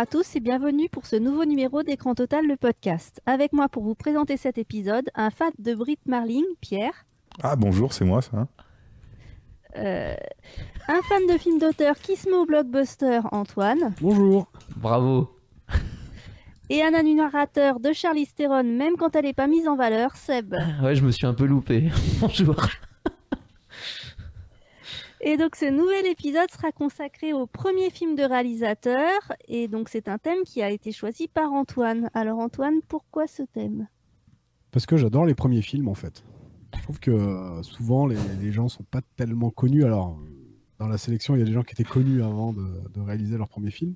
Bonjour à tous et bienvenue pour ce nouveau numéro d'Écran Total, le podcast. Avec moi pour vous présenter cet épisode, un fan de Brit Marling, Pierre. Ah bonjour, c'est moi ça. Euh, un fan de films d'auteur qui se met au blockbuster, Antoine. Bonjour. Bravo. Et un narrateur de Charlize Theron, même quand elle n'est pas mise en valeur, Seb. Ouais, je me suis un peu loupé. Bonjour. Et donc ce nouvel épisode sera consacré au premier film de réalisateur. Et donc c'est un thème qui a été choisi par Antoine. Alors Antoine, pourquoi ce thème? Parce que j'adore les premiers films en fait. Je trouve que euh, souvent les, les gens sont pas tellement connus. Alors dans la sélection, il y a des gens qui étaient connus avant de, réaliser leur premier film.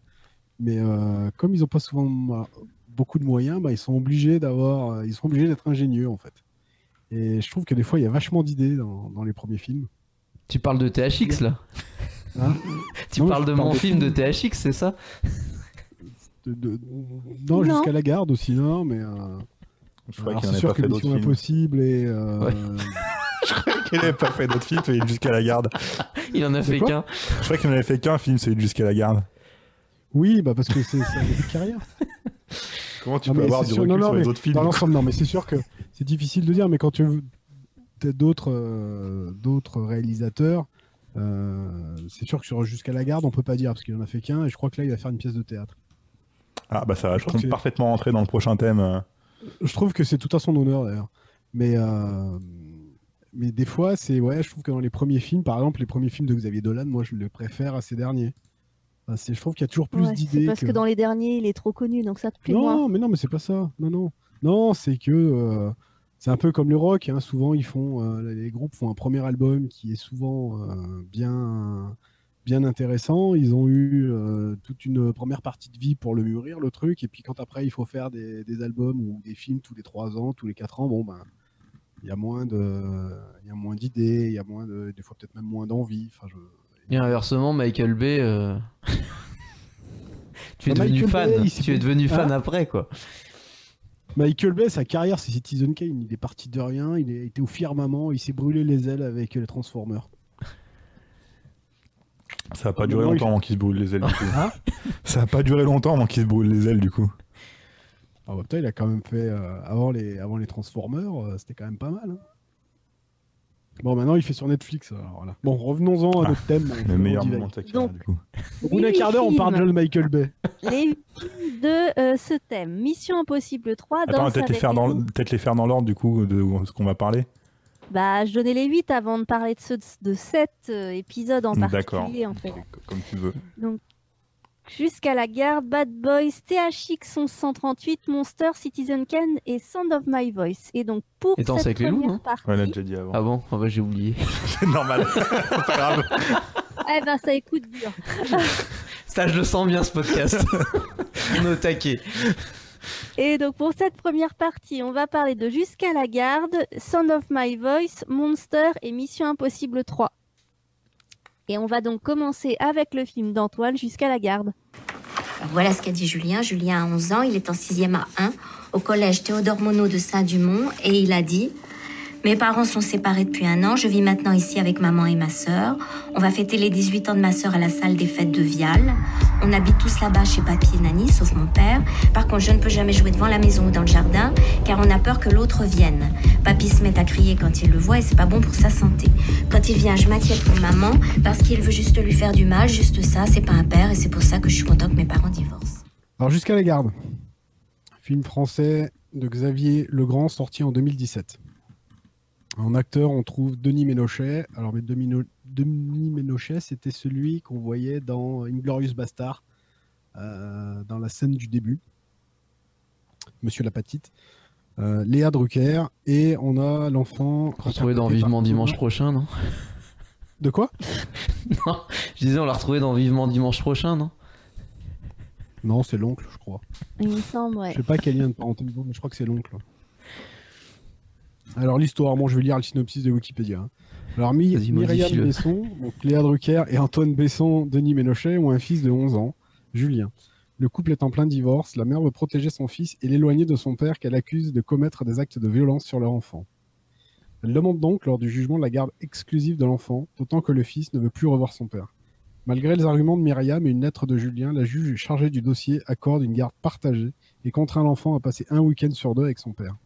Mais euh, comme ils n'ont pas souvent euh, beaucoup de moyens, bah, ils sont obligés d'avoir, euh, ils sont obligés d'être ingénieux en fait. Et je trouve que des fois il y a vachement d'idées dans les premiers films. Tu parles de THX là Hein Tu Non, parles je de parle mon de film de. THX, c'est ça? De- de- non, Non. jusqu'à la garde aussi, non, mais euh, Je crois qu'il sûr pas que fait Mission. Impossible et euh, Ouais. qu'il n'avait pas fait d'autres films, c'est jusqu'à la garde. Il en a fait qu'un. Je crois qu'il n'en avait fait qu'un film, c'est jusqu'à la garde. oui, bah parce que c'est c'est un début de carrière. Comment tu Non, peux avoir du sûr- recul non, non, sur les mais autres films? Dans l'ensemble, non, mais c'est sûr que c'est difficile de dire, mais quand tu d'autres euh, d'autres réalisateurs, euh, c'est sûr que sur Jusqu'à la garde, on peut pas dire, parce qu'il en a fait qu'un, et je crois que là, il va faire une pièce de théâtre. Ah bah ça va, Je je que parfaitement rentrer dans le prochain thème. euh. Je trouve que c'est tout à son honneur, d'ailleurs. Mais, euh, mais des fois, c'est ouais, je trouve que dans les premiers films, par exemple, les premiers films de Xavier Dolan, moi, je les préfère à ces derniers. Enfin, c'est- je trouve qu'il y a toujours plus Ouais, d'idées. parce que... dans les derniers, il est trop connu, donc ça te plaît Non, moins. mais non, mais c'est pas ça. Non, non. Non, c'est que euh, c'est un peu comme le rock. hein. Souvent, ils font, euh, les groupes font un premier album qui est souvent euh, bien, bien intéressant. Ils ont eu euh, toute une première partie de vie pour le mûrir, le truc. Et puis quand après, il faut faire des, des albums ou des films tous les trois ans, tous les quatre ans, bon ben, il y a moins de, il y a moins d'idées, il y a moins de, des fois peut-être même moins d'envie. Enfin, je... Et inversement, Michael Bay. euh, tu es Ah, devenu Michael fan. Bay, tu es devenu fan Hein après quoi. Michael Bay, sa carrière, c'est Citizen Kane. Il est parti de rien, il a été au firmament, il s'est brûlé les ailes avec les Transformers. Ça va pas il longtemps avant qu'il se brûle les ailes du coup. Hein ça va pas durer longtemps avant qu'il se brûle les ailes du coup. Ah bah putain, il a quand même fait euh, avant les avant les Transformers, euh, c'était quand même pas mal. hein. Bon, maintenant il fait sur Netflix. Alors, voilà. Bon, revenons-en à Ah, notre thème. Le meilleur moment de ta carrière Donc- du coup. Au bout d'un quart d'heure, on parle de Michael Bay. Les films de euh, ce thème. Mission Impossible 3. Attends, peut-être les, faire dans, peut-être les faire dans l'ordre du coup de ce qu'on va parler. Bah, je donnais les 8 avant de parler de ceux de, de 7 épisodes en D'accord. particulier, en fait. Comme tu veux. Donc, jusqu'à la garde, Bad Boys, THX 1138, Monster, Citizen Kane et Sound of My Voice. Et donc, pour Et cette avec les loups, première non partie, Ouais, on l'a déjà dit avant. Ah bon? Ah bah j'ai oublié. C'est normal. Pas grave. eh ben, ça écoute dur. Ça, je le sens bien ce podcast. On est au taquet. Et donc, pour cette première partie, on va parler de Jusqu'à la garde, Sound of My Voice, Monster et Mission Impossible 3. Et on va donc commencer avec le film d'Antoine, Jusqu'à la garde. Voilà ce qu'a dit Julien. Julien a 11 ans, il est en 6e à 1 au collège Théodore Monod de Saint-Dumont et il a dit Mes parents sont séparés depuis un an, je vis maintenant ici avec maman et ma sœur. On va fêter les 18 ans de ma sœur à la salle des fêtes de Vial. On habite tous là-bas chez papy et Nani, sauf mon père. Par contre, je ne peux jamais jouer devant la maison ou dans le jardin car on a peur que l'autre vienne. Papy se met à crier quand il le voit et c'est pas bon pour sa santé. Quand il vient, je m'inquiète pour maman parce qu'il veut juste lui faire du mal, juste ça, c'est pas un père et c'est pour ça que je suis content que mes parents divorcent. Alors jusqu'à la garde, film français de Xavier Legrand sorti en 2017. En acteur, on trouve Denis Ménochet. Alors, mais Denis No- Denis Ménochet, c'était celui qu'on voyait dans Inglorious Bastard, euh, dans la scène du début. Monsieur Lapatite. Euh, Léa Drucker. Et on a l'enfant. Retrouvé dans Vivement dimanche Thomas- prochain, non? De quoi? Non, je disais on l'a retrouvé dans Vivement dimanche prochain, non? Non, c'est l'oncle, je crois. Il me semble, ouais. Je sais pas quel lien de parenté, mais je crois que c'est l'oncle. Alors l'histoire, bon, je vais lire le synopsis de Wikipédia. hein. Alors Myriam. Besson, donc Léa Drucker et Antoine Besson, Denis Ménochet ont un fils de 11 ans, Julien. Le couple est en plein divorce, la mère veut protéger son fils et l'éloigner de son père qu'elle accuse de commettre des actes de violence sur leur enfant. Elle demande donc lors du jugement la garde exclusive de l'enfant, d'autant que le fils ne veut plus revoir son père. Malgré les arguments de Myriam et une lettre de Julien, la juge chargée du dossier accorde une garde partagée et contraint l'enfant à passer un week-end sur deux avec son père.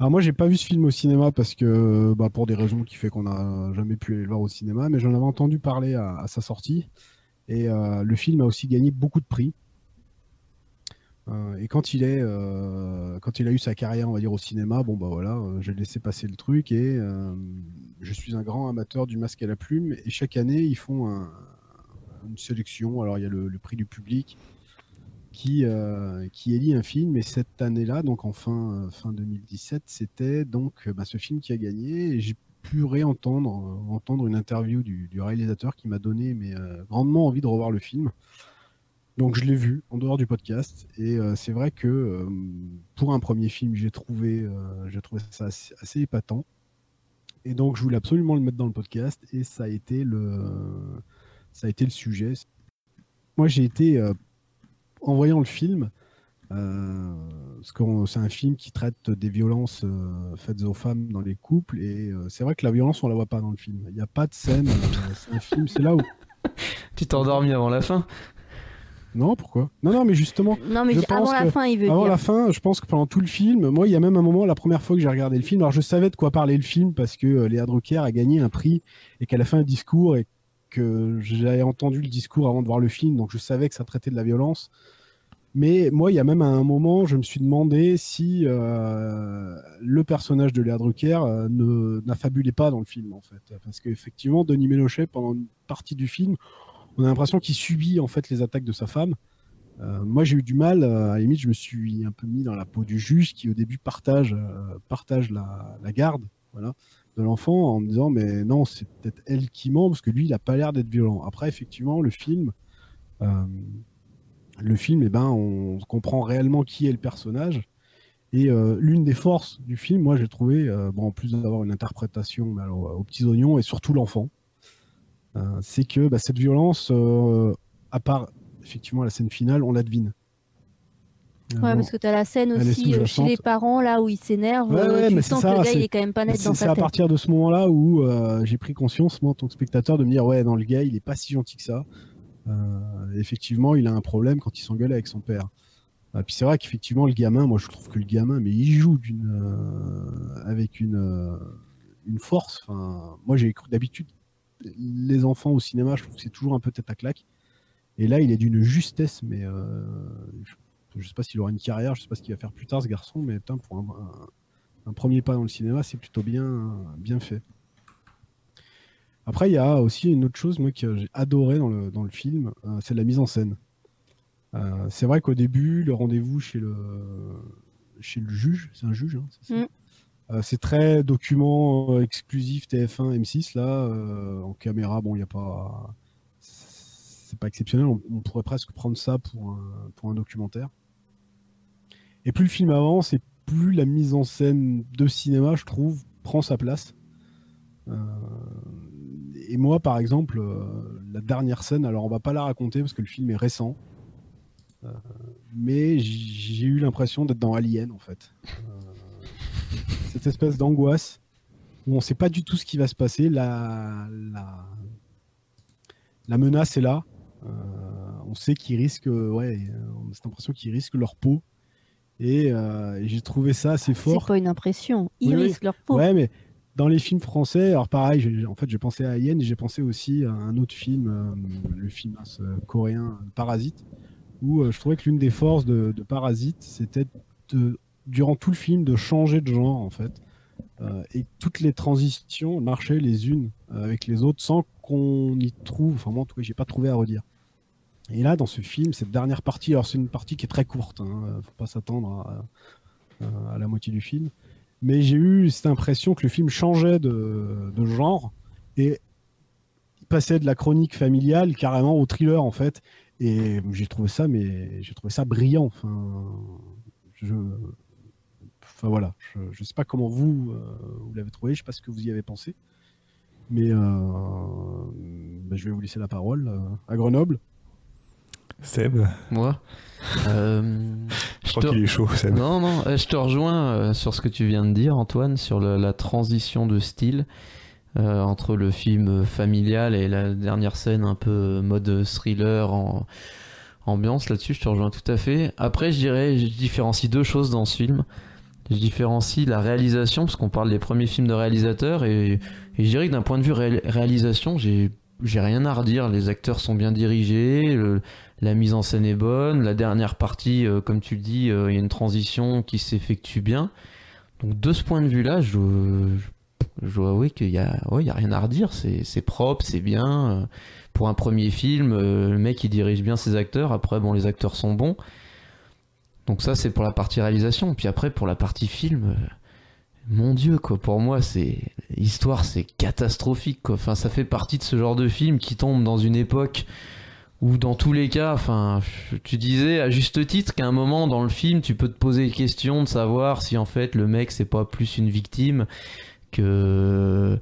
Alors moi, j'ai pas vu ce film au cinéma parce que, bah, pour des raisons qui fait qu'on n'a jamais pu aller le voir au cinéma, mais j'en avais entendu parler à, sa sortie. Et euh, le film a aussi gagné beaucoup de prix. Euh, et quand il est, euh, quand il a eu sa carrière, on va dire au cinéma, bon bah voilà, j'ai laissé passer le truc et je suis un grand amateur du masque à la plume. Et chaque année, ils font un- une sélection. Alors il y a le prix du public qui euh, qui élit un film. Et cette année-là, donc en fin euh, fin 2017, c'était donc euh, bah, ce film qui a gagné. Et j'ai pu réentendre euh, entendre une interview du, réalisateur qui m'a donné mais euh, grandement envie de revoir le film. Donc je l'ai vu en dehors du podcast et c'est vrai que pour un premier film j'ai trouvé j'ai trouvé ça assez, assez épatant et donc je voulais absolument le mettre dans le podcast et ça a été le ça a été le sujet. Moi j'ai été en voyant le film euh, parce que c'est un film qui traite des violences euh, faites aux femmes dans les couples et euh, c'est vrai que la violence on la voit pas dans le film. Il n'y a pas de scène. c'est un film c'est là où Tu t'es endormi avant la fin non pourquoi? Non non mais justement Non, mais Je avant la que fin, il veut Avant dire. la fin, je pense que pendant tout le film, moi, il y a même un moment, la première fois que j'ai regardé le film, alors je savais de quoi parlait le film parce que euh, Léa Drucker a gagné un prix et qu'elle a fait un discours et que j'avais entendu le discours avant de voir le film, donc je savais que ça traitait de la violence. Mais moi, il y a même un moment, je me suis demandé si euh, le personnage de Léa Drucker euh, n'affabulait pas dans le film, en fait. Parce qu'effectivement, Denis Ménochet, pendant une partie du film, on a l'impression qu'il subit en fait les attaques de sa femme. Euh, moi, j'ai eu du mal. à la limite, je me suis un peu mis dans la peau du juge qui, au début, partage, partage la, la garde voilà, de l'enfant en me disant Mais non, c'est peut-être elle qui ment parce que lui, il n'a pas l'air d'être violent. Après, effectivement, le film, euh, le film, eh ben, on comprend réellement qui est le personnage. Et euh, l'une des forces du film, moi, j'ai trouvé, euh, bon, en plus d'avoir une interprétation alors, aux petits oignons et surtout l'enfant, c'est que bah, cette violence, à part effectivement la scène finale, on la devine. Ouais, bon, parce que t'as la scène aussi euh, chez les parents, là où ils s'énervent. Ouais, euh, ouais, tu mais sens c'est que ça, le gars, il c'est- est quand même pas net c'est dans c'est sa à tête. partir de ce moment-là où euh, j'ai pris conscience, moi, en tant que spectateur, de me dire ouais, dans le gars, il est pas si gentil que ça. Euh, effectivement, il a un problème quand il s'engueule avec son père. Euh, puis c'est vrai qu'effectivement, le gamin, moi, je trouve que le gamin, mais il joue d'une avec une une force. Enfin, moi, j'ai cru d'habitude les enfants au cinéma, je trouve que c'est toujours un peu tête à claque. Et là, il est d'une justesse, mais je, je sais pas s'il aura une carrière, je sais pas ce qu'il va faire plus tard, ce garçon, mais putain, pour un, un- un premier pas dans le cinéma, c'est plutôt bien, bien fait. Après, il y a aussi une autre chose moi, que j'ai adoré dans le, dans le film, euh, c'est la mise en scène. Euh, c'est vrai qu'au début, le rendez-vous chez le, chez le juge, c'est un juge, hein, c'est Mm. Euh, c'est très document exclusif TF1, M6, là, en caméra, bon, il n'y a pas. C'est pas exceptionnel, on, on pourrait presque prendre ça pour un, pour un documentaire. Et plus le film avance, et plus la mise en scène de cinéma, je trouve, prend sa place. Euh, et moi, par exemple, euh, la dernière scène, alors on va pas la raconter parce que le film est récent, euh, mais j'ai eu l'impression d'être dans Alien, en fait. Cette espèce d'angoisse où on sait pas du tout ce qui va se passer. La, la, menace est là. On sait qu'ils risquent, ouais, on a cette impression qu'ils risquent leur peau. Et, euh, et j'ai trouvé ça assez C'est fort. pas une impression. Ils Oui, oui. risquent leur peau. Ouais, mais dans les films français, alors pareil, j'ai- en fait, j'ai pensé à Alien et j'ai pensé aussi à un autre film, euh, le film ce coréen Parasite, où euh, je trouvais que l'une des forces de, de Parasite, c'était de, durant tout le film, de changer de genre, en fait. Euh, et toutes les transitions marchaient les unes euh, avec les autres sans qu'on y trouve, enfin moi en tout cas j'ai pas trouvé à redire. Et là dans ce film, cette dernière partie, alors c'est une partie qui est très courte, hein, faut pas s'attendre à, à la moitié du film, mais j'ai eu cette impression que le film changeait de, genre et passait de la chronique familiale carrément au thriller en fait. Et j'ai trouvé ça, mais j'ai trouvé ça brillant. Enfin, je, enfin voilà, je, je sais pas comment vous euh, vous l'avez trouvé, je sais pas ce que vous y avez pensé, mais euh, ben, je vais vous laisser la parole euh, à Grenoble. Seb, Moi Euh, je je crois te- qu'il est chaud, Seb. Non, non, euh, je te rejoins euh, sur ce que tu viens de dire, Antoine, sur le- la transition de style. euh, entre le film familial et la dernière scène un peu mode thriller en ambiance là-dessus, je te rejoins tout à fait. Après, je dirais, je différencie deux choses dans ce film. Je différencie la réalisation, parce qu'on parle des premiers films de réalisateurs, et, et je dirais que d'un point de vue ré- réalisation, j'ai j'ai rien à redire. Les acteurs sont bien dirigés, le- la mise en scène est bonne, la dernière partie, euh, comme tu le dis, euh, il y a une transition qui s'effectue bien. Donc de ce point de vue-là, je, je, je dois avouer qu'il y a, ouais, y a rien à redire. C'est propre, c'est bien. euh, pour un premier film, le mec il dirige bien ses acteurs. Après, bon, les acteurs sont bons. Donc ça, c'est pour la partie réalisation. Puis après, pour la partie film, mon Dieu, quoi. Pour moi, c'est l'histoire, c'est catastrophique, quoi. Enfin, ça fait partie de ce genre de film qui tombe dans une époque où, dans tous les cas, enfin, tu disais à juste titre qu'à un moment dans le film, tu peux te poser la question de savoir si en fait le mec c'est pas plus une victime que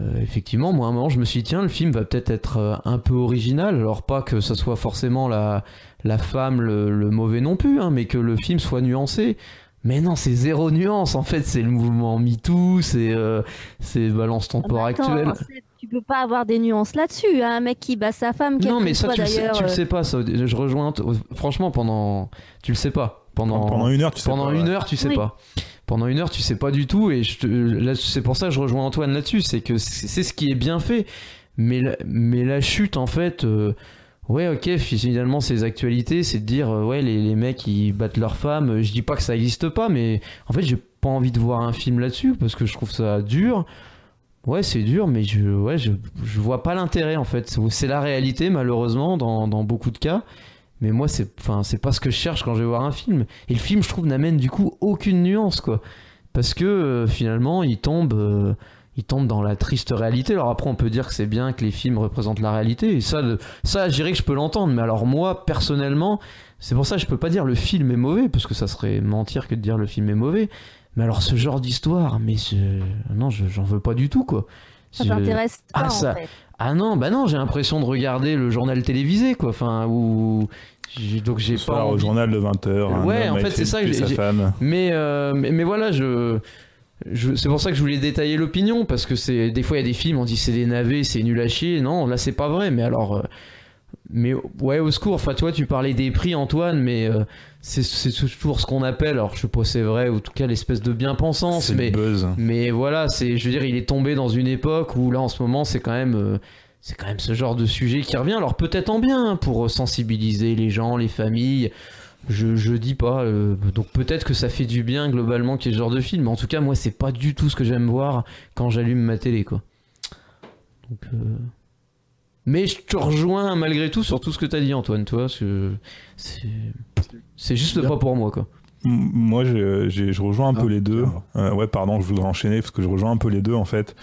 euh, effectivement, moi, à un moment, je me suis dit, tiens, le film va peut-être être euh, un peu original. Alors, pas que ce soit forcément la, la femme le, le mauvais non plus, hein, mais que le film soit nuancé. Mais non, c'est zéro nuance. En fait, c'est le mouvement MeToo, c'est euh, c'est balance ton Ah Tu peux pas avoir des nuances là-dessus. hein. Un mec qui bat sa femme, Non, mais ça, soit tu le, sais, tu le euh, sais pas. Ça, je rejoins. t- Franchement, pendant. Tu le sais pas. Pendant, Pendant une heure, tu sais pendant pas, une ouais. heure, tu sais Oui. pas. Pendant une heure, tu sais pas du tout. Et je te- là, c'est pour ça que je rejoins Antoine là-dessus. C'est que c'est c'est ce qui est bien fait. Mais la, mais la chute, en fait. euh, ouais, ok, finalement, ces actualités, c'est de dire, euh, ouais, les, les mecs, ils battent leurs femmes. Je dis pas que ça existe pas, mais en fait, j'ai pas envie de voir un film là-dessus parce que je trouve ça dur. Ouais, c'est dur, mais je, ouais, je, je vois pas l'intérêt en fait. C'est- la réalité, malheureusement, dans, dans beaucoup de cas. Mais moi, c'est, enfin, c'est pas ce que je cherche quand je vais voir un film. Et le film, je trouve, n'amène du coup aucune nuance, quoi. Parce que euh, finalement, il tombe, euh, il tombe dans la triste réalité. Alors après, on peut dire que c'est bien que les films représentent la réalité. Et ça, ça, je dirais que je peux l'entendre. Mais alors moi, personnellement, c'est pour ça que je peux pas dire le film est mauvais, parce que ça serait mentir que de dire le film est mauvais. Mais alors ce genre d'histoire, mais je- non, je- j'en veux pas du tout, quoi. Ça Je- t'intéresse pas, Ah, en ça- fait. ah non, bah non, j'ai l'impression de regarder le journal télévisé, quoi. Enfin, j'ai- donc j'ai Ce pas au journal de 20h. Ouais, en fait, c'est ça que j'ai-. Mais, euh, mais mais voilà, je, je c'est pour ça que je voulais détailler l'opinion parce que c'est des fois il y a des films on dit c'est des navets, c'est nul à chier. Non, là c'est pas vrai. Mais alors, euh, mais ouais au secours. Enfin toi tu parlais des prix Antoine, mais euh, c'est toujours ce qu'on appelle. Alors je sais pas si c'est vrai ou en tout cas l'espèce de bien-pensance, mais buzz. mais voilà, c'est, je veux dire, il est tombé dans une époque où là, en ce moment, c'est quand même, euh, c'est quand même ce genre de sujet qui revient. Alors peut-être en bien hein, pour sensibiliser les gens, les familles. Je, je dis pas. euh, donc peut-être que ça fait du bien globalement qu'il y ait ce genre de film. Mais en tout cas, moi, c'est pas du tout ce que j'aime voir quand j'allume ma télé, quoi. Donc. Mais je te rejoins malgré tout sur tout ce que t'as dit, Antoine. Toi, c'est, juste pas pour moi, quoi. Moi, je, rejoins un Ah, peu les deux. Euh, ouais, pardon, je voudrais enchaîner parce que je rejoins un peu les deux en fait.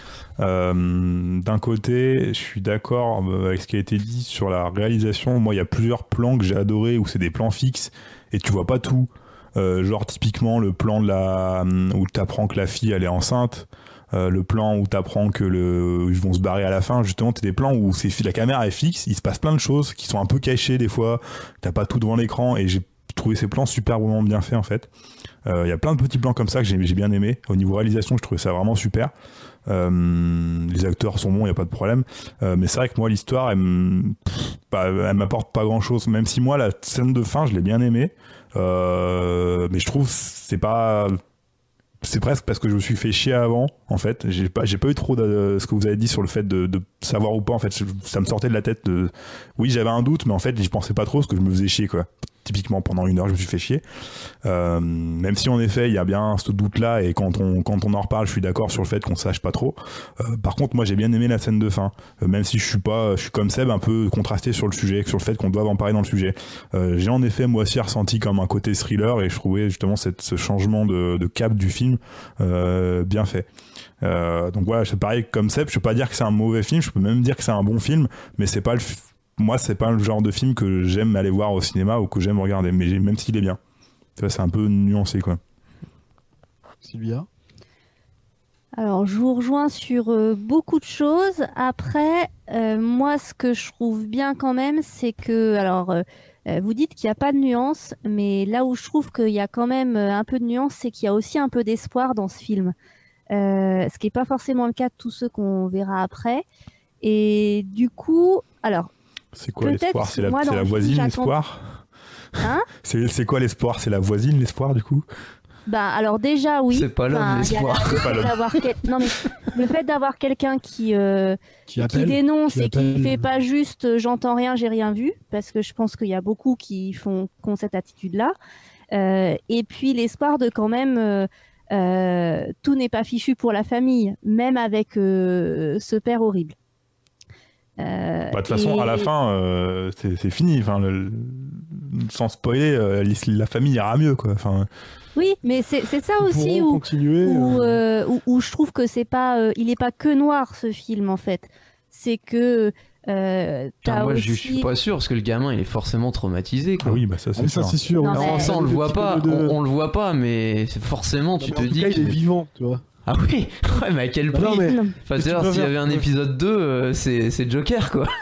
Euh, D'un côté, je suis d'accord avec ce qui a été dit sur la réalisation. Moi, il y a plusieurs plans que j'ai adorés où c'est des plans fixes et tu vois pas tout. Euh, genre typiquement le plan de la où t'apprends que la fille elle est enceinte. Euh, le plan où t'apprends que le ils vont se barrer à la fin justement t'as des plans où c'est la caméra est fixe il se passe plein de choses qui sont un peu cachées des fois. T'as pas tout devant l'écran et j'ai trouvé ces plans superbement bien faits en fait. Euh, il y a plein de petits plans comme ça que j'ai bien aimé. Au niveau réalisation je trouvais ça vraiment super. Euh, les acteurs sont bons il y a pas de problème. Mais c'est vrai que moi l'histoire elle, bah, m'apporte pas grand chose même si moi la scène de fin je l'ai bien aimée. Mais je trouve c'est pas c'est presque parce que je me suis fait chier avant en fait. J'ai pas j'ai pas eu trop de ce que vous avez dit sur le fait de, savoir ou pas en fait. Je- ça me sortait de la tête de oui j'avais un doute mais en fait j'y pensais pas trop parce que je me faisais chier quoi typiquement pendant une heure je me suis fait chier. Euh, même si en effet il y a bien ce doute là et quand on quand on en reparle je suis d'accord sur le fait qu'on sache pas trop. Euh, par contre moi j'ai bien aimé la scène de fin. Euh, même si je suis pas je suis comme Seb un peu contrasté sur le sujet sur le fait qu'on doit en parler dans le sujet. Euh, j'ai en effet moi aussi ressenti comme un côté thriller et je trouvais justement cette, ce changement de, de cap du film euh, bien fait. Euh, donc voilà, c'est pareil comme Seb, je peux pas dire que c'est un mauvais film, je peux même dire que c'est un bon film, mais c'est pas le moi c'est pas le genre de film que j'aime aller voir au cinéma ou que j'aime regarder, mais j'ai- même s'il est bien. C'est un peu nuancé quoi. Sylvia? Alors, je vous rejoins sur euh, beaucoup de choses. Après, euh, moi, ce que je trouve bien quand même, c'est que, alors, euh, vous dites qu'il n'y a pas de nuance, mais là où je trouve qu'il y a quand même un peu de nuance, c'est qu'il y a aussi un peu d'espoir dans ce film. euh, ce qui n'est pas forcément le cas de tous ceux qu'on verra après. Et du coup, alors, C'est quoi l'espoir C'est la, voisine, l'espoir Hein c'est, quoi l'espoir C'est la voisine, l'espoir, du coup bah, alors déjà, oui. C'est pas l'homme, Enfin, l'espoir. le quel- Non, mais le fait d'avoir quelqu'un qui, euh, Qui qui appelle. dénonce qui et qui fait pas juste euh, j'entends rien, j'ai rien vu, parce que je pense qu'il y a beaucoup qui font qui ont cette attitude-là. Euh, et puis l'espoir de quand même euh, euh, tout n'est pas fichu pour la famille, même avec euh, ce père horrible. Euh, Bah, De toute façon, et- à la fin, euh, c'est, fini. Enfin, le- le- sans spoiler, euh, la famille ira mieux, quoi. Enfin, Oui, mais c'est c'est ça aussi où, où, euh, où- où je trouve que c'est pas, euh, il est pas que noir ce film en fait. C'est que euh, Putain, moi, aussi... je, je suis pas sûr parce que le gamin, il est forcément traumatisé. Quoi. ah oui, bah ça, ah, c'est ça, sûr. c'est sûr. Non, mais- Alors, ça, on le Le voit pas, de- on, on le voit pas, mais forcément, tu Mais te en tout dis cas, que. il est vivant, tu vois. Ah oui, ouais, mais à quel Bah prix non, mais-. Enfin, s'il y avait un épisode 2, euh, c'est c'est Joker, quoi.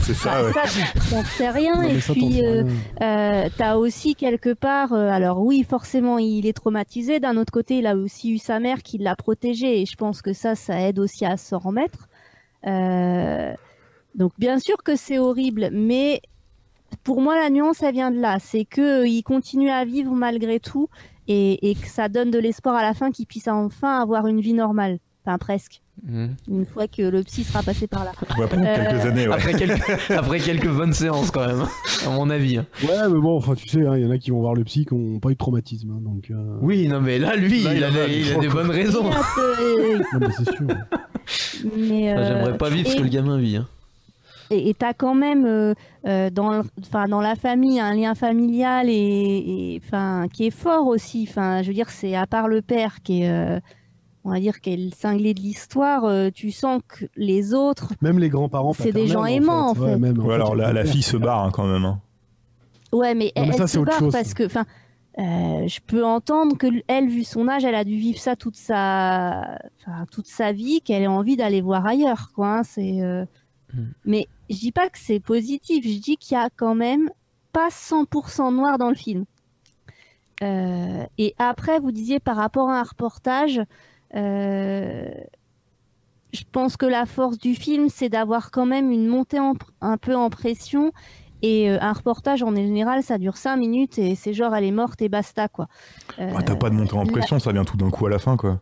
C'est ça, ouais. Ça, t'en sais rien. Non, et ça, puis, euh. Euh, t'as aussi quelque part, euh, alors oui, forcément, il est traumatisé. D'un autre côté, il a aussi eu sa mère qui l'a protégé, et je pense que ça, ça aide aussi à s'en remettre. Euh, donc, bien sûr que c'est horrible, mais pour moi, la nuance, elle vient de là. C'est que euh, il continue à vivre malgré tout, et, et que ça donne de l'espoir à la fin qu'il puisse enfin avoir une vie normale. Enfin, presque. Mhm. Une fois que le psy sera passé par là. On va prendre Euh, quelques années, ouais. Après, quelques, après quelques bonnes séances, quand même, à mon avis. hein. Ouais, mais bon, enfin, tu sais, hein, il y en a qui vont voir le psy qui n'ont pas eu de traumatisme. hein, donc, euh, Oui, non, mais là, lui, Là, il il, a, en a, il a je des bonnes raisons. Non, mais c'est sûr. mais, Enfin, euh, J'aimerais pas vivre ce que le gamin vit. hein. Et et t'as quand même euh, euh, dans, le- enfin, dans la famille un lien familial et, et, enfin, qui est fort aussi. Enfin, je veux dire, c'est à part le père qui est, euh, on va dire, qui est le cinglé de l'histoire, euh, tu sens que les autres. Même les grands-parents. C'est des gens aimants, en Ouais, fait. même, en Ouais, fait, alors la, la fille se barre hein, quand même. hein. Ouais, mais Non, elle, mais ça, elle c'est se autre barre chose, parce que, enfin, euh, je peux entendre que elle, vu son âge, elle a dû vivre ça toute sa, enfin, toute sa vie, qu'elle ait envie d'aller voir ailleurs, quoi. hein, c'est. euh, Hmm. Mais je dis pas que c'est positif. Je dis qu'il y a quand même pas 100% noir dans le film. Euh, et après, vous disiez par rapport à un reportage, euh, je pense que la force du film, c'est d'avoir quand même une montée en un peu en pression. Et euh, un reportage, en général, ça dure 5 minutes et c'est genre, elle est morte et basta, quoi. Ouais, T'as pas de montée en la- pression, ça vient tout d'un coup à la fin, quoi.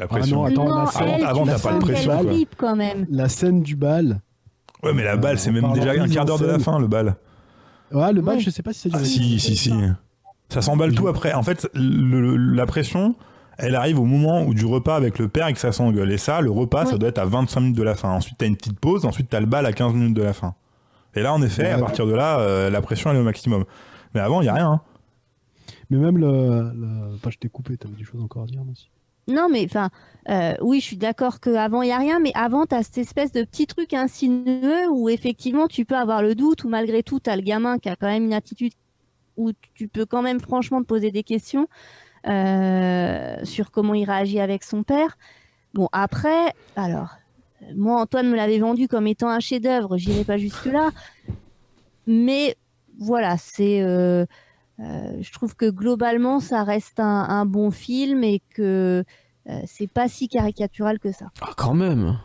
La Ah pression. non, attends, non, la scène- elle, avant, t'as pas de pression, qu'elle quoi. flippe quand même. La scène du bal. ouais, mais la balle, c'est même déjà un quart d'heure de la fin, le bal. Ouais, le bal, Ouais. je sais pas si c'est Ah, si, si, si. Ça s'emballe tout après. En fait, le- le- la pression, elle arrive au moment où du repas avec le père et que ça s'engueule. Et ça, le repas, ça doit être à 25 minutes de la fin. Ensuite, t'as une petite pause. Ensuite, t'as le bal à 15 minutes de la fin. Et là, en effet, Ouais. à partir de là, euh, la pression, elle est au maximum. Mais avant, il y a rien. hein. Mais même le. le... Pas, je t'ai coupé, t'avais des choses encore à dire aussi. Non, mais enfin, euh, oui, je suis d'accord qu'avant, il n'y a rien, mais avant, tu as cette espèce de petit truc insinueux où effectivement, tu peux avoir le doute, ou malgré tout, tu as le gamin qui a quand même une attitude où tu peux quand même franchement te poser des questions euh, sur comment il réagit avec son père. Bon, après, alors, moi, Antoine me l'avait vendu comme étant un chef-d'œuvre, j'irai pas jusque-là, mais voilà, c'est. euh, je trouve que globalement, ça reste un bon film et que euh, c'est pas si caricatural que ça. Ah, quand même.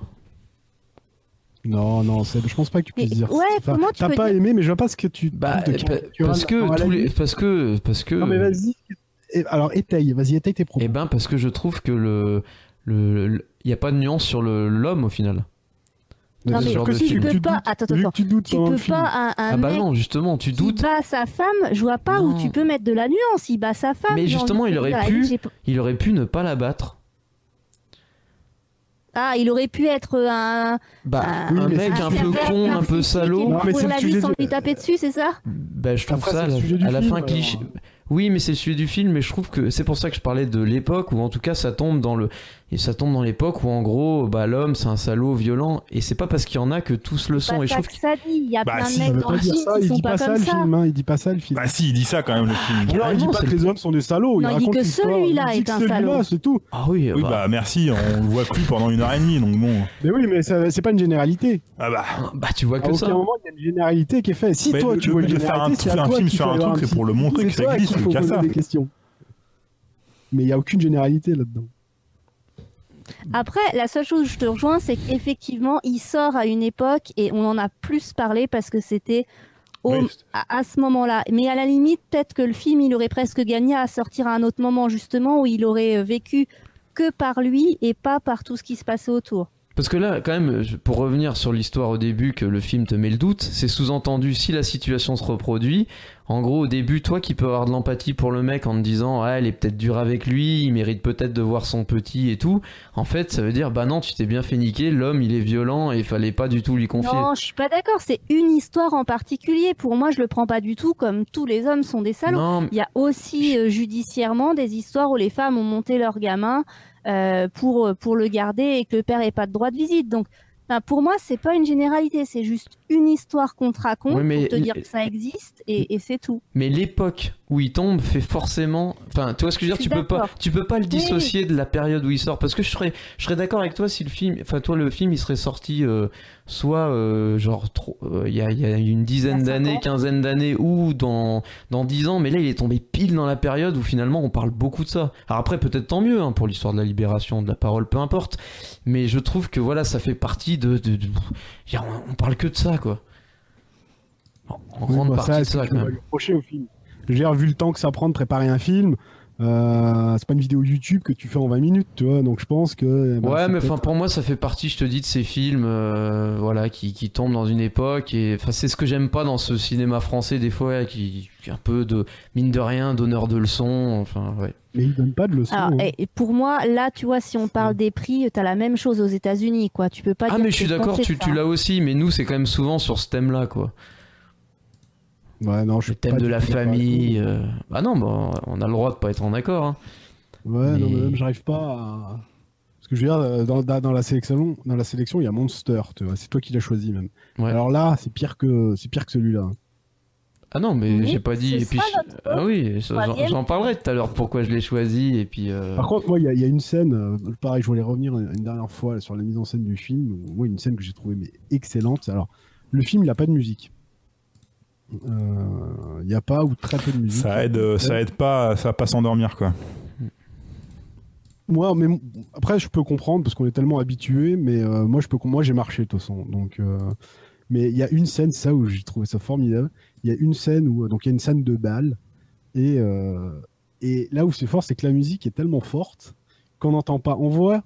Non, non, je pense pas que tu puisses Mais- dire ouais, ça. comment tu T'as pas dire- aimé, mais je vois pas ce que tu Bah, de caricatural parce que, tous les, parce que, parce que. Non, mais vas-y. Alors, étaye, vas-y, étaye tes propos. Eh ben, parce que je trouve que le, le, le- il y a pas de nuance sur le l'homme au final. Non, mais genre que si, tu peux pas. Attends, attends. tu doutes Tu peux film. pas un, un Ah bah mec non, justement, tu qui doutes. bat sa femme. Je vois pas où tu peux mettre de la nuance. Il bat sa femme. Mais justement, il aurait pu- Il aurait pu ne pas la battre. Ah, il aurait pu être un. Bah, Ah, oui, un mais mec c'est- un un peu con, un peu salaud. Non, mais c'est la le vie sujet sans lui taper dessus, c'est ça? Bah, je trouve Après, ça à la- fin alors. cliché. Oui, mais c'est le sujet du film, mais je trouve que c'est pour ça que je parlais de l'époque où en tout cas ça tombe dans le et ça tombe dans l'époque où en gros bah l'homme c'est un salaud violent et c'est pas parce qu'il y en a que tous le sont Pas et je trouve que ça dit. Il y a Bah, plein si, de mecs dans pas le film ça, qui il sont dit pas ça comme le ça. film, hein, il dit pas ça le film. Bah si, il dit ça quand même, le film. Alors, il dit pas que le- les hommes sont des salauds. Non, il dit raconte que l'histoire. celui-là Il dit est que un salaud. c'est tout. ah oui, Oui, bah, bah merci, on le voit plus pendant une heure et demie, donc bon. Mais oui, mais c'est pas une généralité. Ah bah. bah tu vois À que aucun ça. moment, il y a une généralité qui est faite. Si Mais toi, le- tu le vois but une de faire un, à film sur un truc, c'est pour le montrer que C'est ça existe, poser ça. des questions. mais il y a aucune généralité là-dedans. Après, la seule chose où je te rejoins, c'est qu'effectivement, il sort à une époque et on en a plus parlé parce que c'était au- Oui, c'est- à, à ce moment-là. Mais à la limite, peut-être que le film, il aurait presque gagné à sortir à un autre moment, justement, où il aurait euh, vécu que par lui et pas par tout ce qui se passait autour. Parce que là, quand même, pour revenir sur l'histoire au début, que le film te met le doute, c'est sous-entendu si la situation se reproduit. En gros, au début, toi qui peux avoir de l'empathie pour le mec en te disant, ah, elle est peut-être dure avec lui, il mérite peut-être de voir son petit et tout. En fait, ça veut dire, bah non, tu t'es bien fait niquer, l'homme il est violent et il fallait pas du tout lui confier. Non, je suis pas d'accord. C'est une histoire en particulier. Pour moi, je le prends pas du tout comme tous les hommes sont des salauds. Non, Il y a aussi euh, judiciairement des histoires où les femmes ont monté leur gamin euh, pour, pour le garder et que le père n'ait pas de droit de visite. Donc, enfin, pour moi, c'est pas une généralité, c'est juste une histoire qu'on te raconte mais pour te dire que ça existe et, et c'est tout. mais l'époque où il tombe fait forcément. Enfin, tu vois ce que je veux dire Tu peux pas, tu peux pas le dissocier de la période où il sort. Parce que je serais, je serais d'accord avec toi si le film, enfin toi le film, il serait sorti euh, soit euh, genre euh, il y, a, il y a une dizaine d'années, quinzaine d'années ou dans dans dix ans. Mais là, il est tombé pile dans la période où finalement on parle beaucoup de ça. Alors après, peut-être tant mieux hein, pour l'histoire de la libération de la parole, peu importe. Mais je trouve que voilà, ça fait partie de. de, de- on, on parle que de ça quoi. En Oui, grande bah, partie ça, de c'est ça quand même. reprocher au film. Je veux dire, vu le temps que ça prend de préparer un film, euh, c'est pas une vidéo YouTube que tu fais en 20 minutes, tu vois. Donc je pense que. bah, ouais, c'est mais enfin pour moi ça fait partie, je te dis, de ces films, euh, voilà, qui, qui tombent dans une époque et enfin c'est ce que j'aime pas dans ce cinéma français des fois, qui, qui est un peu de mine de rien, donneur de leçons, enfin ouais. Mais il donne pas de leçons. Alors, hein. et- pour moi, là, tu vois, si on parle des prix, tu as la même chose aux États-Unis, quoi. Tu peux pas Ah dire mais je suis c'est d'accord, tu, tu l'as aussi, mais nous c'est quand même souvent sur ce thème-là quoi. Ouais, non, je Le thème de la famille. euh, Ah non, bah, on a le droit de pas être en accord. hein. Ouais, non, Mais- même j'arrive pas à. Parce que je veux dire, euh, dans, la sélection, dans la sélection, il y a Monster, tu vois. C'est toi qui l'as choisi même. Ouais. Alors là, c'est pire que c'est pire que celui-là. Ah non, mais Oui, j'ai pas dit. Et puis, je- ah oui, j'en- parlerai tout à l'heure pourquoi je l'ai choisi et puis. euh, Par contre, moi, il y, a- y a une scène, euh, pareil, je voulais revenir une, dernière fois sur la mise en scène du film. Moi, une scène que j'ai trouvée mais excellente. Alors, le film, il n'a pas de musique. Euh, Il n'y a pas ou très peu de musique. Ça aide, euh, ça aide pas, ça va pas s'endormir quoi. Moi, mais après, je peux comprendre parce qu'on est tellement habitué, mais euh, moi, je peux, moi, j'ai marché de toute façon. Donc, euh, mais il y a une scène, ça où j'ai trouvé ça formidable. Il y a une scène où, donc, il y a une scène de bal, et euh, et là où c'est fort, c'est que la musique est tellement forte qu'on n'entend pas. On voit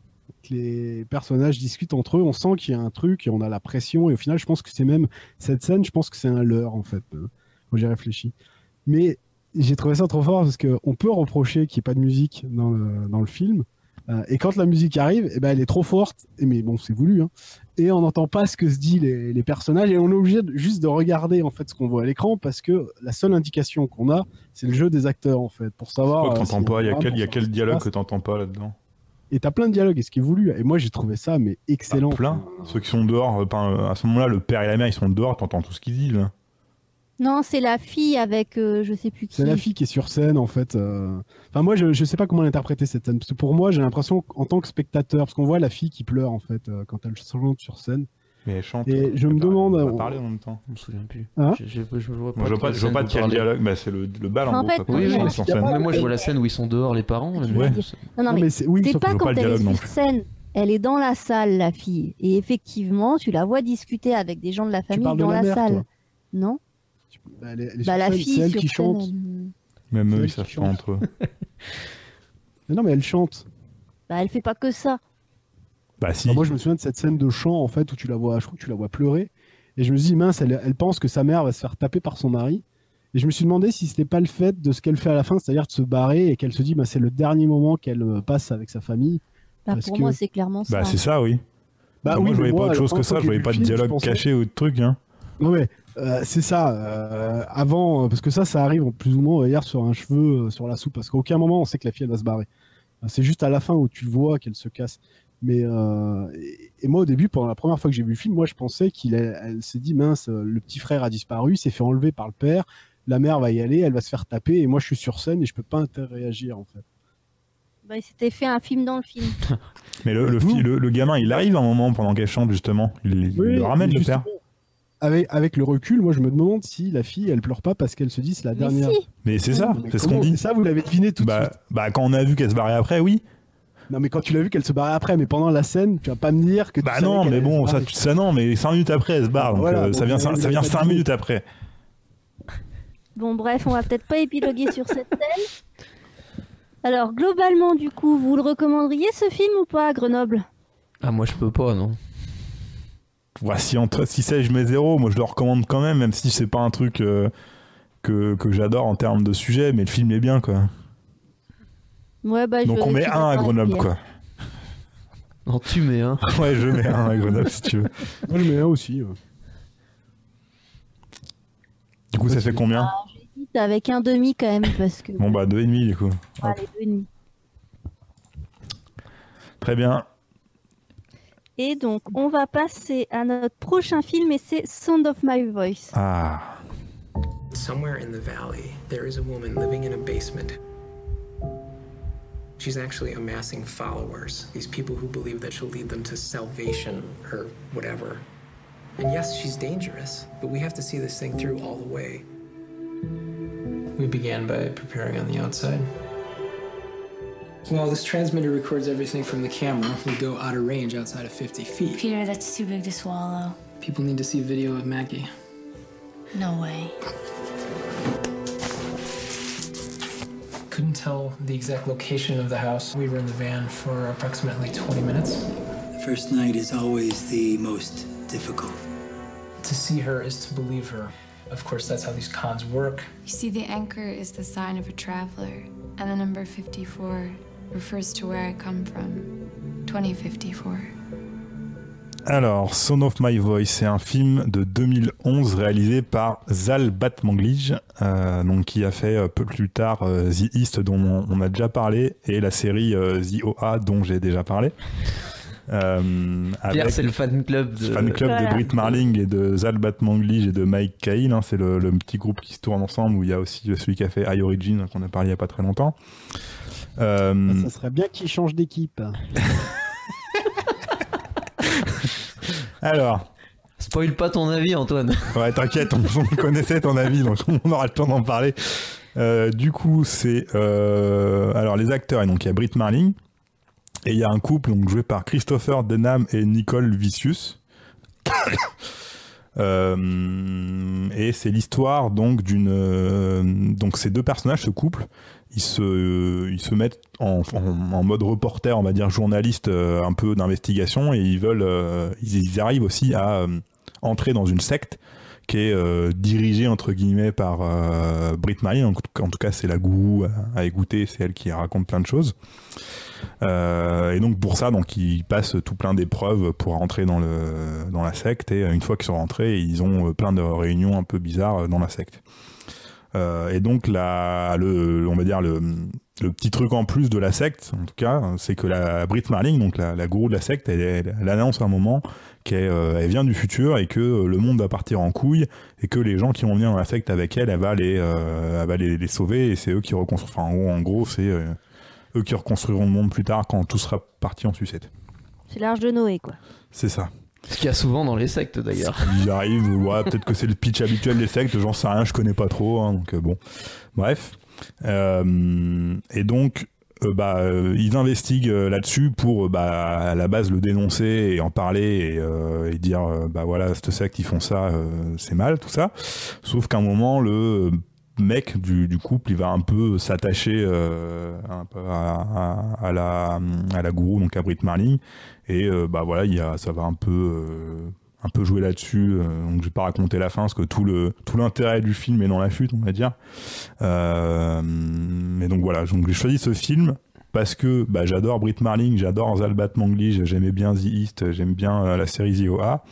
les personnages discutent entre eux, on sent qu'il y a un truc et on a la pression. Et au final, je pense que c'est même cette scène, je pense que c'est un leurre en fait, euh, quand j'ai réfléchi. Mais j'ai trouvé ça trop fort parce qu'on peut reprocher qu'il n'y ait pas de musique dans le, dans le film. Euh, et quand la musique arrive, eh ben, elle est trop forte. Et, mais bon, c'est voulu. hein. Et on n'entend pas ce que se disent les, les personnages. Et on est obligé de- juste de regarder en fait ce qu'on voit à l'écran parce que la seule indication qu'on a, c'est le jeu des acteurs en fait. Pour savoir. Que euh, pas? Il y a quel, y a quel dialogue que t'entends pas là-dedans? Et t'as plein de dialogues. Et ce qui est voulu. Et moi, j'ai trouvé ça mais excellent. Ah, Plein. Ceux qui sont dehors, euh, enfin, euh, à ce moment-là, le père et la mère, ils sont dehors, t'entends tout ce qu'ils disent. là. Non, c'est la fille avec euh, je sais plus qui. C'est la fille qui est sur scène en fait. euh. Enfin moi je, je sais pas comment l'interpréter cette scène. Parce que pour moi j'ai l'impression en tant que spectateur, parce qu'on voit la fille qui pleure en fait euh, quand elle chante sur scène. Mais elle chante. Et je me demande, On va euh, parler en même temps. Je me souviens plus. Hein je, je, je vois pas. Moi, je vois pas, je vois pas de quel dialogue. Bah, c'est le, le bal en fait, Oui, oui, mais, pas- moi je vois la scène où ils sont dehors, les parents. Non, non, mais mais c'est oui. c'est sauf pas quand elle est dialogue non sur scène. Elle est dans la salle, la fille. Et effectivement, tu la vois discuter avec des gens de la famille dans la salle. Non Bah, la fille c'est elle sur qui scène, chante. Même eux, ils savent pas entre eux. Non mais elle chante. Bah, elle fait pas que ça. Bah si. Moi je me souviens de cette scène de chant en fait où tu la vois, je crois que tu la vois pleurer. Et je me dis mince, elle, elle pense que sa mère va se faire taper par son mari. Et je me suis demandé si c'était pas le fait de ce qu'elle fait à la fin, c'est-à-dire de se barrer et qu'elle se dit bah, c'est le dernier moment qu'elle euh, passe avec sa famille. Bah, Parce pour que- moi, c'est clairement ça. Bah c'est ça, oui. Bah, moi, oui, je mais voyais moi, pas autre chose que ça, je voyais pas de je dialogue pensais- caché ou de truc. Hein. Non mais euh, c'est ça. euh, avant, parce que ça, ça arrive plus ou moins hier sur un cheveu euh, sur la soupe, parce qu'à aucun moment on sait que la fille elle va se barrer. C'est juste à la fin où tu le vois qu'elle se casse. Mais euh, et, et moi au début, pendant la première fois que j'ai vu le film, moi je pensais qu'il s'est dit mince, euh, le petit frère a disparu, s'est fait enlever par le père, la mère va y aller, elle va se faire taper, et moi je suis sur scène et je peux pas interréagir en fait. Bah, il s'était fait un film dans le film. Mais le, le, le, le gamin, il arrive à un moment pendant qu'elle chante, justement. Il, il le ramène, le père. avec, avec le recul, moi je me demande si la fille elle pleure pas parce qu'elle se dit c'est la Mais dernière. si, Mais c'est ça, Mais c'est ce qu'on dit. Ça, vous l'avez deviné tout de Bah, suite? bah, quand on a vu qu'elle se barrait après, oui. Non, mais quand tu l'as vu qu'elle se barrait après, mais pendant la scène, tu vas pas me dire que. tu Bah non, mais bon, ça, ça non, mais 5 minutes après, elle se barre. Donc Voilà, euh, bon, ça vient, vous ça, avez- ça vient 5 minutes après. Bon, bref, on va peut-être pas épiloguer sur cette scène. Alors, globalement, du coup, vous le recommanderiez ce film ou pas à Grenoble? Ah, moi je peux pas, non. Voici entre si c'est je mets zéro, moi je le recommande quand même, même si c'est pas un truc euh, que, que j'adore en termes de sujet, mais le film est bien quoi. Ouais, bah, Donc je- on met un à Grenoble quoi. Non, tu mets un. Ouais, je mets un à Grenoble si tu veux. Moi, je mets un aussi. ouais. Du coup, ça fait combien J'hésite Avec un demi quand même, parce que. Bon bah deux et demi du coup. Allez, deux et demi. Très bien. Et donc, on va passer à notre prochain film et c'est Sound of My Voice. Ah. Somewhere in the valley, there is a woman living in a basement. She's actually amassing followers, these people who believe that she'll lead them to salvation or whatever. And yes, she's dangerous, but we have to see this thing through all the way. We began by preparing on the outside. Well, this transmitter records everything from the camera. We go out of range outside of 50 feet. Peter, that's too big to swallow. People need to see video of Maggie. No way. Couldn't tell the exact location of the house. We were in the van for approximately 20 minutes. The first night is always the most difficult. To see her is to believe her. Of course, that's how these cons work. You see, the anchor is the sign of a traveler, and the number 54 refers to where I come from 2054. Alors, Son of My Voice, c'est un film de 2011 réalisé par Zal Batmanglij, euh, donc qui a fait euh, peu plus tard euh, The East dont on, on a déjà parlé et la série euh, The OA dont j'ai déjà parlé. Euh, Pierre, c'est le fan club de. fan club Voilà. de Britt Marling et de Zal Batmanglij et de Mike Cahill. hein, c'est le, le petit groupe qui se tourne ensemble où il y a aussi celui qui a fait High Origin qu'on a parlé il y a pas très longtemps. Euh, Ça serait bien qu'il change d'équipe. alors, Spoil pas ton avis, Antoine. Ouais, t'inquiète, on, on connaissait ton avis, donc on aura le temps d'en parler. Euh, du coup, c'est euh, alors les acteurs, et donc il y a Britt Marling et il y a un couple donc joué par Christopher Denham et Nicole Vicious. Euh, et c'est l'histoire donc d'une euh, donc ces deux personnages, ce couple, ils se ils se mettent en, mode reporter, on va dire journaliste, euh, un peu d'investigation, et ils veulent euh, ils, arrivent aussi à euh, entrer dans une secte qui est euh, dirigée entre guillemets par euh, Britt tout- en tout cas, c'est la gourou à, à écouter, c'est elle qui raconte plein de choses. Euh, et donc pour ça, donc ils passent tout plein d'épreuves pour rentrer dans le dans la secte. Et une fois qu'ils sont rentrés, ils ont euh, plein de réunions un peu bizarres dans la secte. Euh, et donc la, le, on va dire le, le petit truc en plus de la secte, en tout cas, c'est que la Britt Marling, donc la, la gourou de la secte, elle, elle, annonce à un moment qu'elle euh, vient du futur et que euh, le monde va partir en couille et que les gens qui vont venir dans la secte avec elle, elle va les, elle va les, les sauver et c'est eux qui reconstruiront. Enfin, en gros, en gros c'est eux qui reconstruiront le monde plus tard quand tout sera parti en sucette. C'est l'Arche de Noé, quoi. C'est ça. Ce qu'il y a souvent dans les sectes d'ailleurs. Ils arrivent, ouais, peut-être que c'est le pitch habituel des sectes, j'en sais rien, je connais pas trop, hein, donc euh, bon. Bref. Euh, et donc, euh, bah, euh, ils investiguent euh, là-dessus pour euh, bah, à la base le dénoncer et en parler et, euh, et dire euh, bah voilà, cette secte, ils font ça, euh, c'est mal, tout ça. Sauf qu'à un moment, le mec du, couple, il va un peu s'attacher euh, un peu à, la, à la gourou, donc à Britt Marling. Et euh, bah voilà, il y a, ça va un peu, euh, un peu jouer là-dessus. donc je vais pas raconter la fin parce que tout le, tout l'intérêt du film est dans la chute, on va dire. Mais donc voilà, donc j'ai choisi ce film parce que bah, j'adore Britt Marling, j'adore Zalbat Mangli, j'aimais bien The East, j'aime bien la série The OA.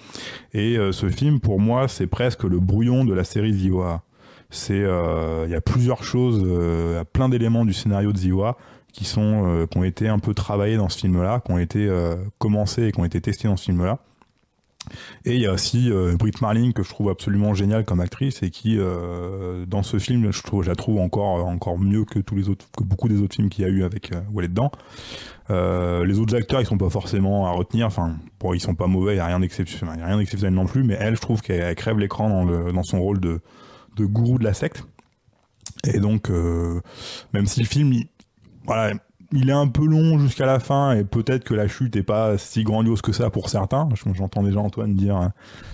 Et ce film, pour moi, c'est presque le brouillon de la série The OA. C'est, euh, il y a plusieurs choses, il y a plein d'éléments du scénario de OA qui sont, euh, qui ont été un peu travaillés dans ce film-là, qui ont été euh, commencés et qui ont été testés dans ce film-là. Et il y a aussi euh, Brit Marling que je trouve absolument géniale comme actrice et qui, dans ce film, je, trouve, je la trouve encore, encore mieux que tous les autres, que beaucoup des autres films qu'il y a eu avec euh, où elle est dedans. Les autres acteurs, ils sont pas forcément à retenir. Enfin, bon, ils sont pas mauvais, il y a rien d'exceptionnel, rien d'exceptionnel non plus. Mais elle, je trouve qu'elle elle crève l'écran dans, dans son rôle de, de gourou de la secte. Et donc, euh, même si le film, il, voilà, il est un peu long jusqu'à la fin et peut-être que la chute est pas si grandiose que ça pour certains. Je- J'entends déjà Antoine dire euh,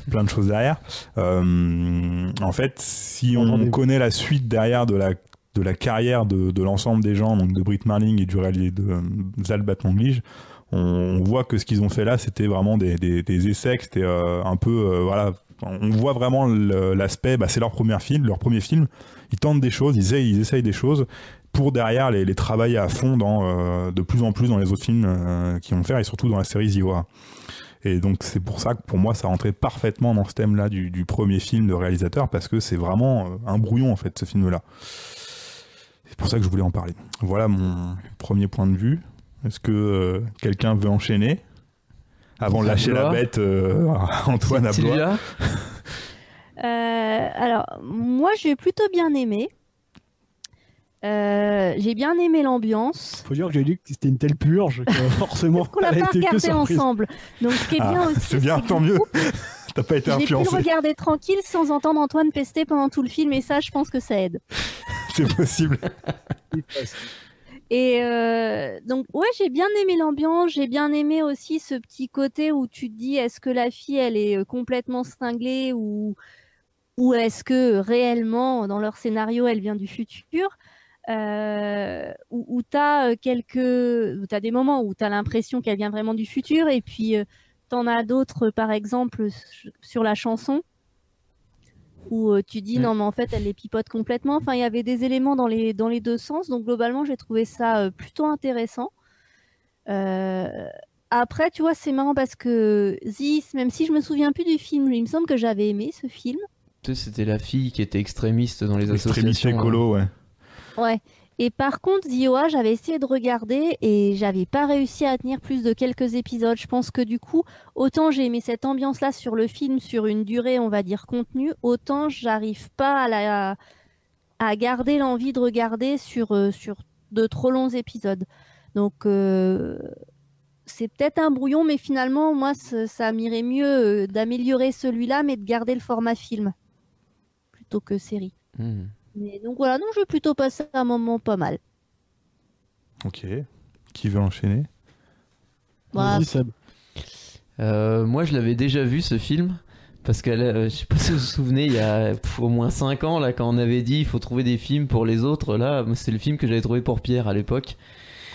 plein de choses derrière. Euh, en fait, si on connaît la suite derrière de la de la carrière de, de l'ensemble des gens, donc de Brit Marling et du réalisateur de euh, Zal on, on voit que ce qu'ils ont fait là, c'était vraiment des, des, des essais, c'était euh, un peu, euh, voilà, on voit vraiment l'aspect, bah, c'est leur premier film, leur premier film, ils tentent des choses, ils essayent, des choses pour derrière les, travailler à fond euh, de plus en plus dans les autres films euh, qu'ils vont faire et surtout dans la série Ziwa. Et donc c'est pour ça que pour moi ça rentrait parfaitement dans ce thème-là du, premier film de réalisateur parce que c'est vraiment euh, un brouillon en fait ce film-là. C'est pour ça que je voulais en parler. Voilà mon premier point de vue. Est-ce que quelqu'un veut enchaîner? Avant de lâcher la bête euh, Antoine Ablois Euh, alors, moi, j'ai plutôt bien aimé. Euh, j'ai bien aimé l'ambiance. Faut dire que j'ai dit que c'était une telle purge que forcément. Qu'on l'a pas été que regardé ensemble. Donc, ce qui est bien Ah, aussi. c'est bien, tant mieux. T'as pas été J'ai pu le influencé. regarder tranquille sans entendre Antoine pester pendant tout le film et ça, je pense que ça aide. C'est possible. Et euh, donc, ouais, j'ai bien aimé l'ambiance, j'ai bien aimé aussi ce petit côté où tu te dis est-ce que la fille, elle est euh, complètement cinglée ou, ou est-ce que réellement, dans leur scénario, elle vient du futur? Où, tu as quelques. Tu des moments où tu as l'impression qu'elle vient vraiment du futur et puis euh, t'en as d'autres, par exemple, sur la chanson? Où euh, tu dis Mm. non mais en fait elle les pipote complètement. Enfin il y avait des éléments dans les dans les deux sens donc globalement j'ai trouvé ça euh, plutôt intéressant. Euh, Après tu vois c'est marrant parce que Zis même si je me souviens plus du film il me semble que j'avais aimé ce film. Tu sais, C'était la fille qui était extrémiste dans les Extrémité associations. hein. écolo, ouais. Ouais. Et par contre, Zioa, j'avais essayé de regarder et j'avais pas réussi à tenir plus de quelques épisodes. Je pense que du coup, autant j'ai aimé cette ambiance-là sur le film sur une durée, on va dire, contenue, autant j'arrive pas à, à garder l'envie de regarder sur, euh, sur de trop longs épisodes. Donc, euh, c'est peut-être un brouillon, mais finalement, moi, ça, ça m'irait mieux euh, d'améliorer celui-là, mais de garder le format film plutôt que série. Hmm. Mais donc voilà, non, je vais plutôt passer un moment pas mal. Ok. Qui veut enchaîner? Voilà. Seb. Euh, moi, je l'avais déjà vu ce film. Parce que euh, je sais pas si vous vous souvenez, il y a pff, au moins 5 ans, là, quand on avait dit il faut trouver des films pour les autres, là, c'est le film que j'avais trouvé pour Pierre à l'époque.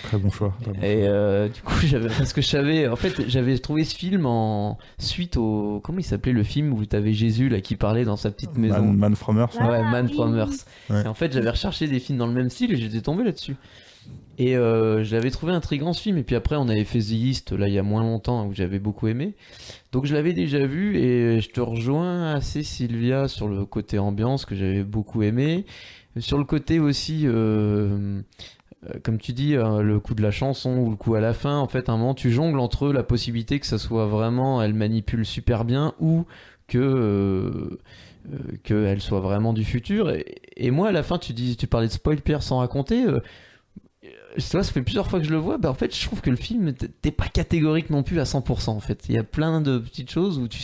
Très bon choix. très bon Et euh, du coup, j'avais parce que je savais, en fait, j'avais trouvé ce film en suite au comment il s'appelait le film où t'avais Jésus là qui parlait dans sa petite maison? Man, Man from Earth. Ah, Ouais, Man oui. from Earth. Ouais. Et en fait, j'avais recherché des films dans le même style et j'étais tombé là-dessus. Et euh, j'avais trouvé intriguant ce film. Et puis après, on avait fait The East, là, il y a moins longtemps, où j'avais beaucoup aimé. Donc je l'avais déjà vu et je te rejoins assez, Sylvia, sur le côté ambiance que j'avais beaucoup aimé. Sur le côté aussi, euh, comme tu dis, euh, le coup de la chanson ou le coup à la fin, en fait, à un moment, tu jongles entre la possibilité que ça soit vraiment, elle manipule super bien ou que euh, euh, qu'elle soit vraiment du futur. Et, et moi, à la fin, tu dis, tu parlais de spoil Pierre sans raconter. euh, euh, vois, ça fait plusieurs fois que je le vois. Bah, en fait, je trouve que le film, t'es pas catégorique non plus à 100%. En fait, il y a plein de petites choses où tu.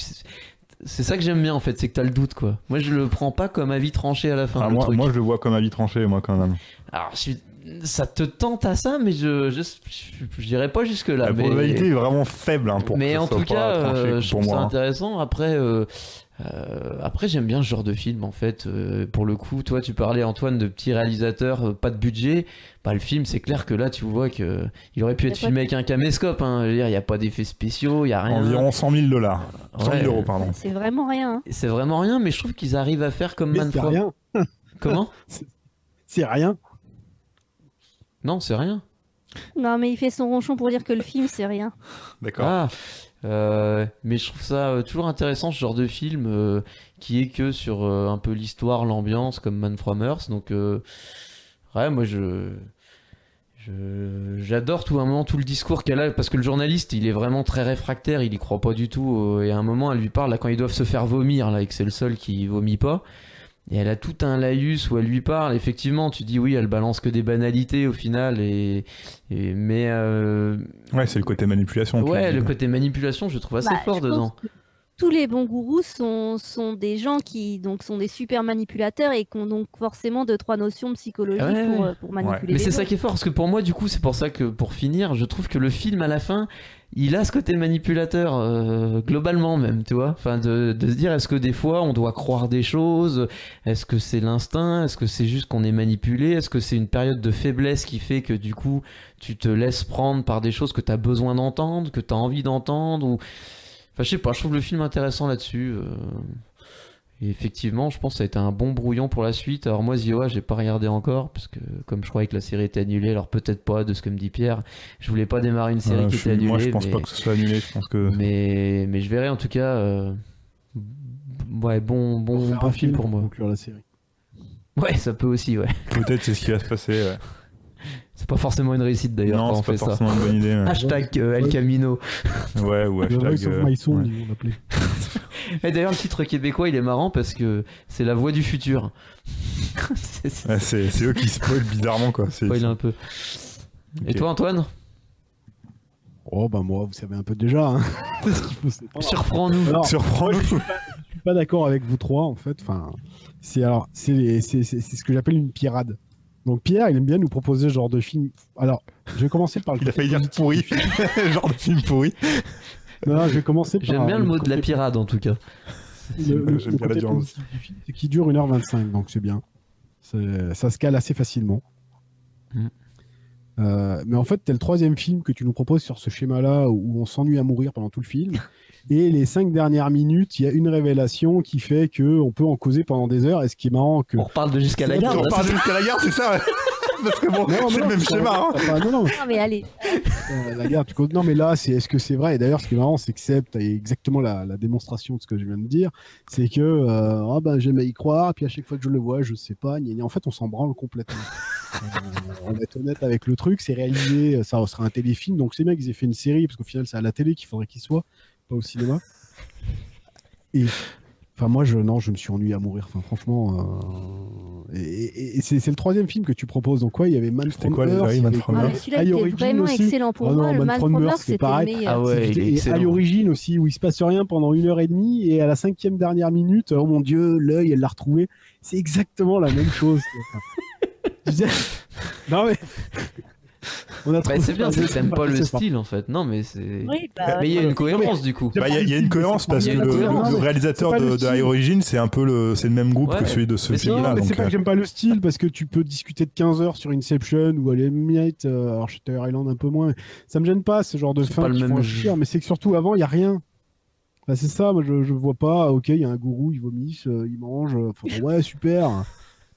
C'est ça que j'aime bien en fait, c'est que t'as le doute quoi. Moi, je le prends pas comme avis tranché à la fin. Ah, le moi, truc. moi, je le vois comme avis tranché, moi, quand même. Alors, je suis- ça te tente à ça, mais je, je, je, je dirais pas jusque là. La mais... probabilité est vraiment faible hein, pour mais que en tout cas, euh, je trouve ça moi. hein. intéressant. Après, euh, euh, après j'aime bien ce genre de film en fait. Euh, pour le coup, toi, tu parlais Antoine de petits réalisateurs, euh, pas de budget. Bah, le film, c'est clair que là, tu vois que il aurait pu être filmé avec un caméscope. Hein. Je veux dire, il y a pas d'effets spéciaux, il y a rien. Environ 100 000 dollars. 100 000 Ouais. euros, pardon. C'est vraiment rien. hein. C'est vraiment rien, mais je trouve qu'ils arrivent à faire comme Man from- rien. Comment? C'est rien. Non, c'est rien. Non, mais il fait son ronchon pour dire que le film, c'est rien. D'accord. Ah, euh, mais je trouve ça euh, toujours intéressant ce genre de film euh, qui est que sur euh, un peu l'histoire, l'ambiance comme Man from Earth. Donc, euh, ouais, moi je Je- J'adore tout un moment tout le discours qu'elle a parce que le journaliste il est vraiment très réfractaire, il y croit pas du tout euh, et à un moment elle lui parle là quand ils doivent se faire vomir là et que c'est le seul qui vomit pas et elle a tout un laïus où elle lui parle effectivement tu dis oui elle balance que des banalités au final et, et- mais euh, Ouais, c'est le côté manipulation. tu ouais le côté manipulation je trouve assez Bah, fort dedans. que Tous les bons gourous sont, sont des gens qui donc sont des super manipulateurs et qui ont donc forcément deux trois notions psychologiques ouais, pour, ouais. euh, pour manipuler. Mais les c'est ça qui est fort, parce que pour moi, du coup, c'est pour ça que pour finir, je trouve que le film à la fin, il a ce côté manipulateur, euh, globalement même, tu vois. Enfin, de, de se dire, est-ce que des fois on doit croire des choses? Est-ce que c'est l'instinct? Est-ce que c'est juste qu'on est manipulé? Est-ce que c'est une période de faiblesse qui fait que du coup, tu te laisses prendre par des choses que tu as besoin d'entendre, que tu as envie d'entendre ou... Enfin, je sais pas, je trouve le film intéressant là-dessus. euh. Et effectivement, je pense que ça a été un bon brouillon pour la suite. Alors moi, Zioa, j'ai pas regardé encore parce que comme je croyais que la série était annulée, alors peut-être pas de ce que me dit Pierre. Je voulais pas démarrer une série Ouais, qui était annulée. moi, je pense mais... pas que ce soit annulé. Je pense que. mais mais je verrai en tout cas. euh, Ouais, bon bon bon film pour moi. conclure la série. Ouais, ça peut aussi. Ouais, Peut-être c'est ce qui va se passer. ouais. C'est pas forcément une réussite d'ailleurs Non, quand on c'est pas fait ça. forcément une bonne idée. ouais. Hashtag euh, El Camino. Ouais, ou The hashtag. Voice of euh, ouais. l'appeler. Et d'ailleurs, le titre québécois, il est marrant parce que c'est la voix du futur. c'est c'est- Ouais, c'est c'est eux qui spoilent bizarrement quoi. C'est- spoil un peu. Et toi, Antoine? Oh, bah moi, vous savez un peu déjà. Hein. c'est pas- Surprends-nous. Surprends-nous. je suis pas d'accord avec vous trois, en fait. Enfin, c'est alors, c'est c'est c'est- c'est ce que j'appelle une pirade. Donc Pierre, il aime bien nous proposer ce genre de film. Alors, je vais commencer par le. Il a failli dire pourri. Genre de film pourri. Non, non, je vais commencer par. J'aime bien le mot de la pirade en tout cas. J'aime le bien la côté violence. positif du film, c'est qu'il dure 1h25, donc c'est bien. Ça se cale assez facilement. Mm. Euh, mais en fait, t'es le troisième film que tu nous proposes sur ce schéma-là où on s'ennuie à mourir pendant tout le film. Et les cinq dernières minutes, il y a une révélation qui fait que on peut en causer pendant des heures. Et ce qui est marrant, que On reparle de jusqu'à la C'est garde. On part c'est- jusqu'à la gare, c'est ça ouais. Parce que bon, c'est le même schéma. hein. non, non, Non, mais allez, euh, la guerre, tu Non, mais là, c'est est-ce que c'est vrai? Et d'ailleurs, ce qui est marrant, c'est que Seb, t'as exactement la, la démonstration de ce que je viens de dire. C'est que euh, ah ben, j'aime à y croire, puis à chaque fois que je le vois, je sais pas. gna gna. En fait, on s'en branle complètement. Euh, on va être honnête avec le truc, c'est réalisé, ça sera un téléfilm, donc c'est bien qu'ils aient fait une série, parce qu'au final, c'est à la télé qu'il faudrait qu'il soit, pas au cinéma. Et Enfin, moi, je, non, je me suis ennuyé à mourir. Enfin, franchement, euh, et, et- et c'est le troisième film que tu proposes. Donc, quoi, il y avait Man C'était from quoi, Earth, il y Man from Ah, celui-là était vraiment aussi. excellent pour Ah non, moi. le Man from from Earth, Earth, c'est c'était pareil. le meilleur. Ah ouais, il est Et excellent. à Origin aussi, où il se passe rien pendant une heure et demie, et à la cinquième dernière minute, oh mon dieu, l'œil, elle l'a retrouvé. C'est exactement la même chose. Enfin, je veux dire- non mais. On a Bah, c'est bien, c'est que t'aimes pas le style en fait. Non, mais c'est. Oui, bah, Mais il y a une cohérence du coup. Bah, Il y, y a une cohérence parce que le, cohérence. le réalisateur de, le de style. High Origin, c'est un peu le, c'est le même groupe Ouais. que celui de ce Mais film-là. mais c'est pas euh, que j'aime pas le style parce que tu peux discuter de 15 heures sur Inception ou la limite, euh, alors Shutter Island un peu moins. Ça me gêne pas ce genre de fin qui même font chier, mais c'est que surtout avant il y a rien. Bah, c'est ça, moi je, je vois pas. Ok, il y a un gourou, il vomisse, euh, il mange. euh, ouais, super.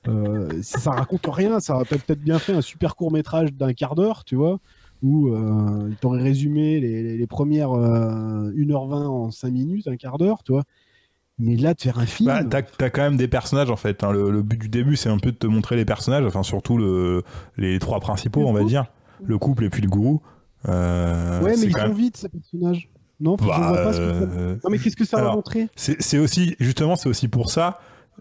Euh, ça, raconte rien. Ça aurait peut-être bien fait un super court métrage d'un quart d'heure, tu vois, où euh, il t'aurait résumé les, les- les premières euh, 1h20 en 5 minutes, un quart d'heure, tu vois. Mais là, de faire un film. Bah, t'as, t'as quand même des personnages en fait. hein. Le, le but du début, c'est un peu de te montrer les personnages, enfin surtout le, les trois principaux, Le on va couple. dire, le couple et puis le gourou. Euh, ouais, mais ils sont même- vite ces personnages. Non, je Bah, vois pas ce que ça- euh, Non, mais qu'est-ce que ça va montrer? c'est, c'est aussi justement, c'est aussi pour ça.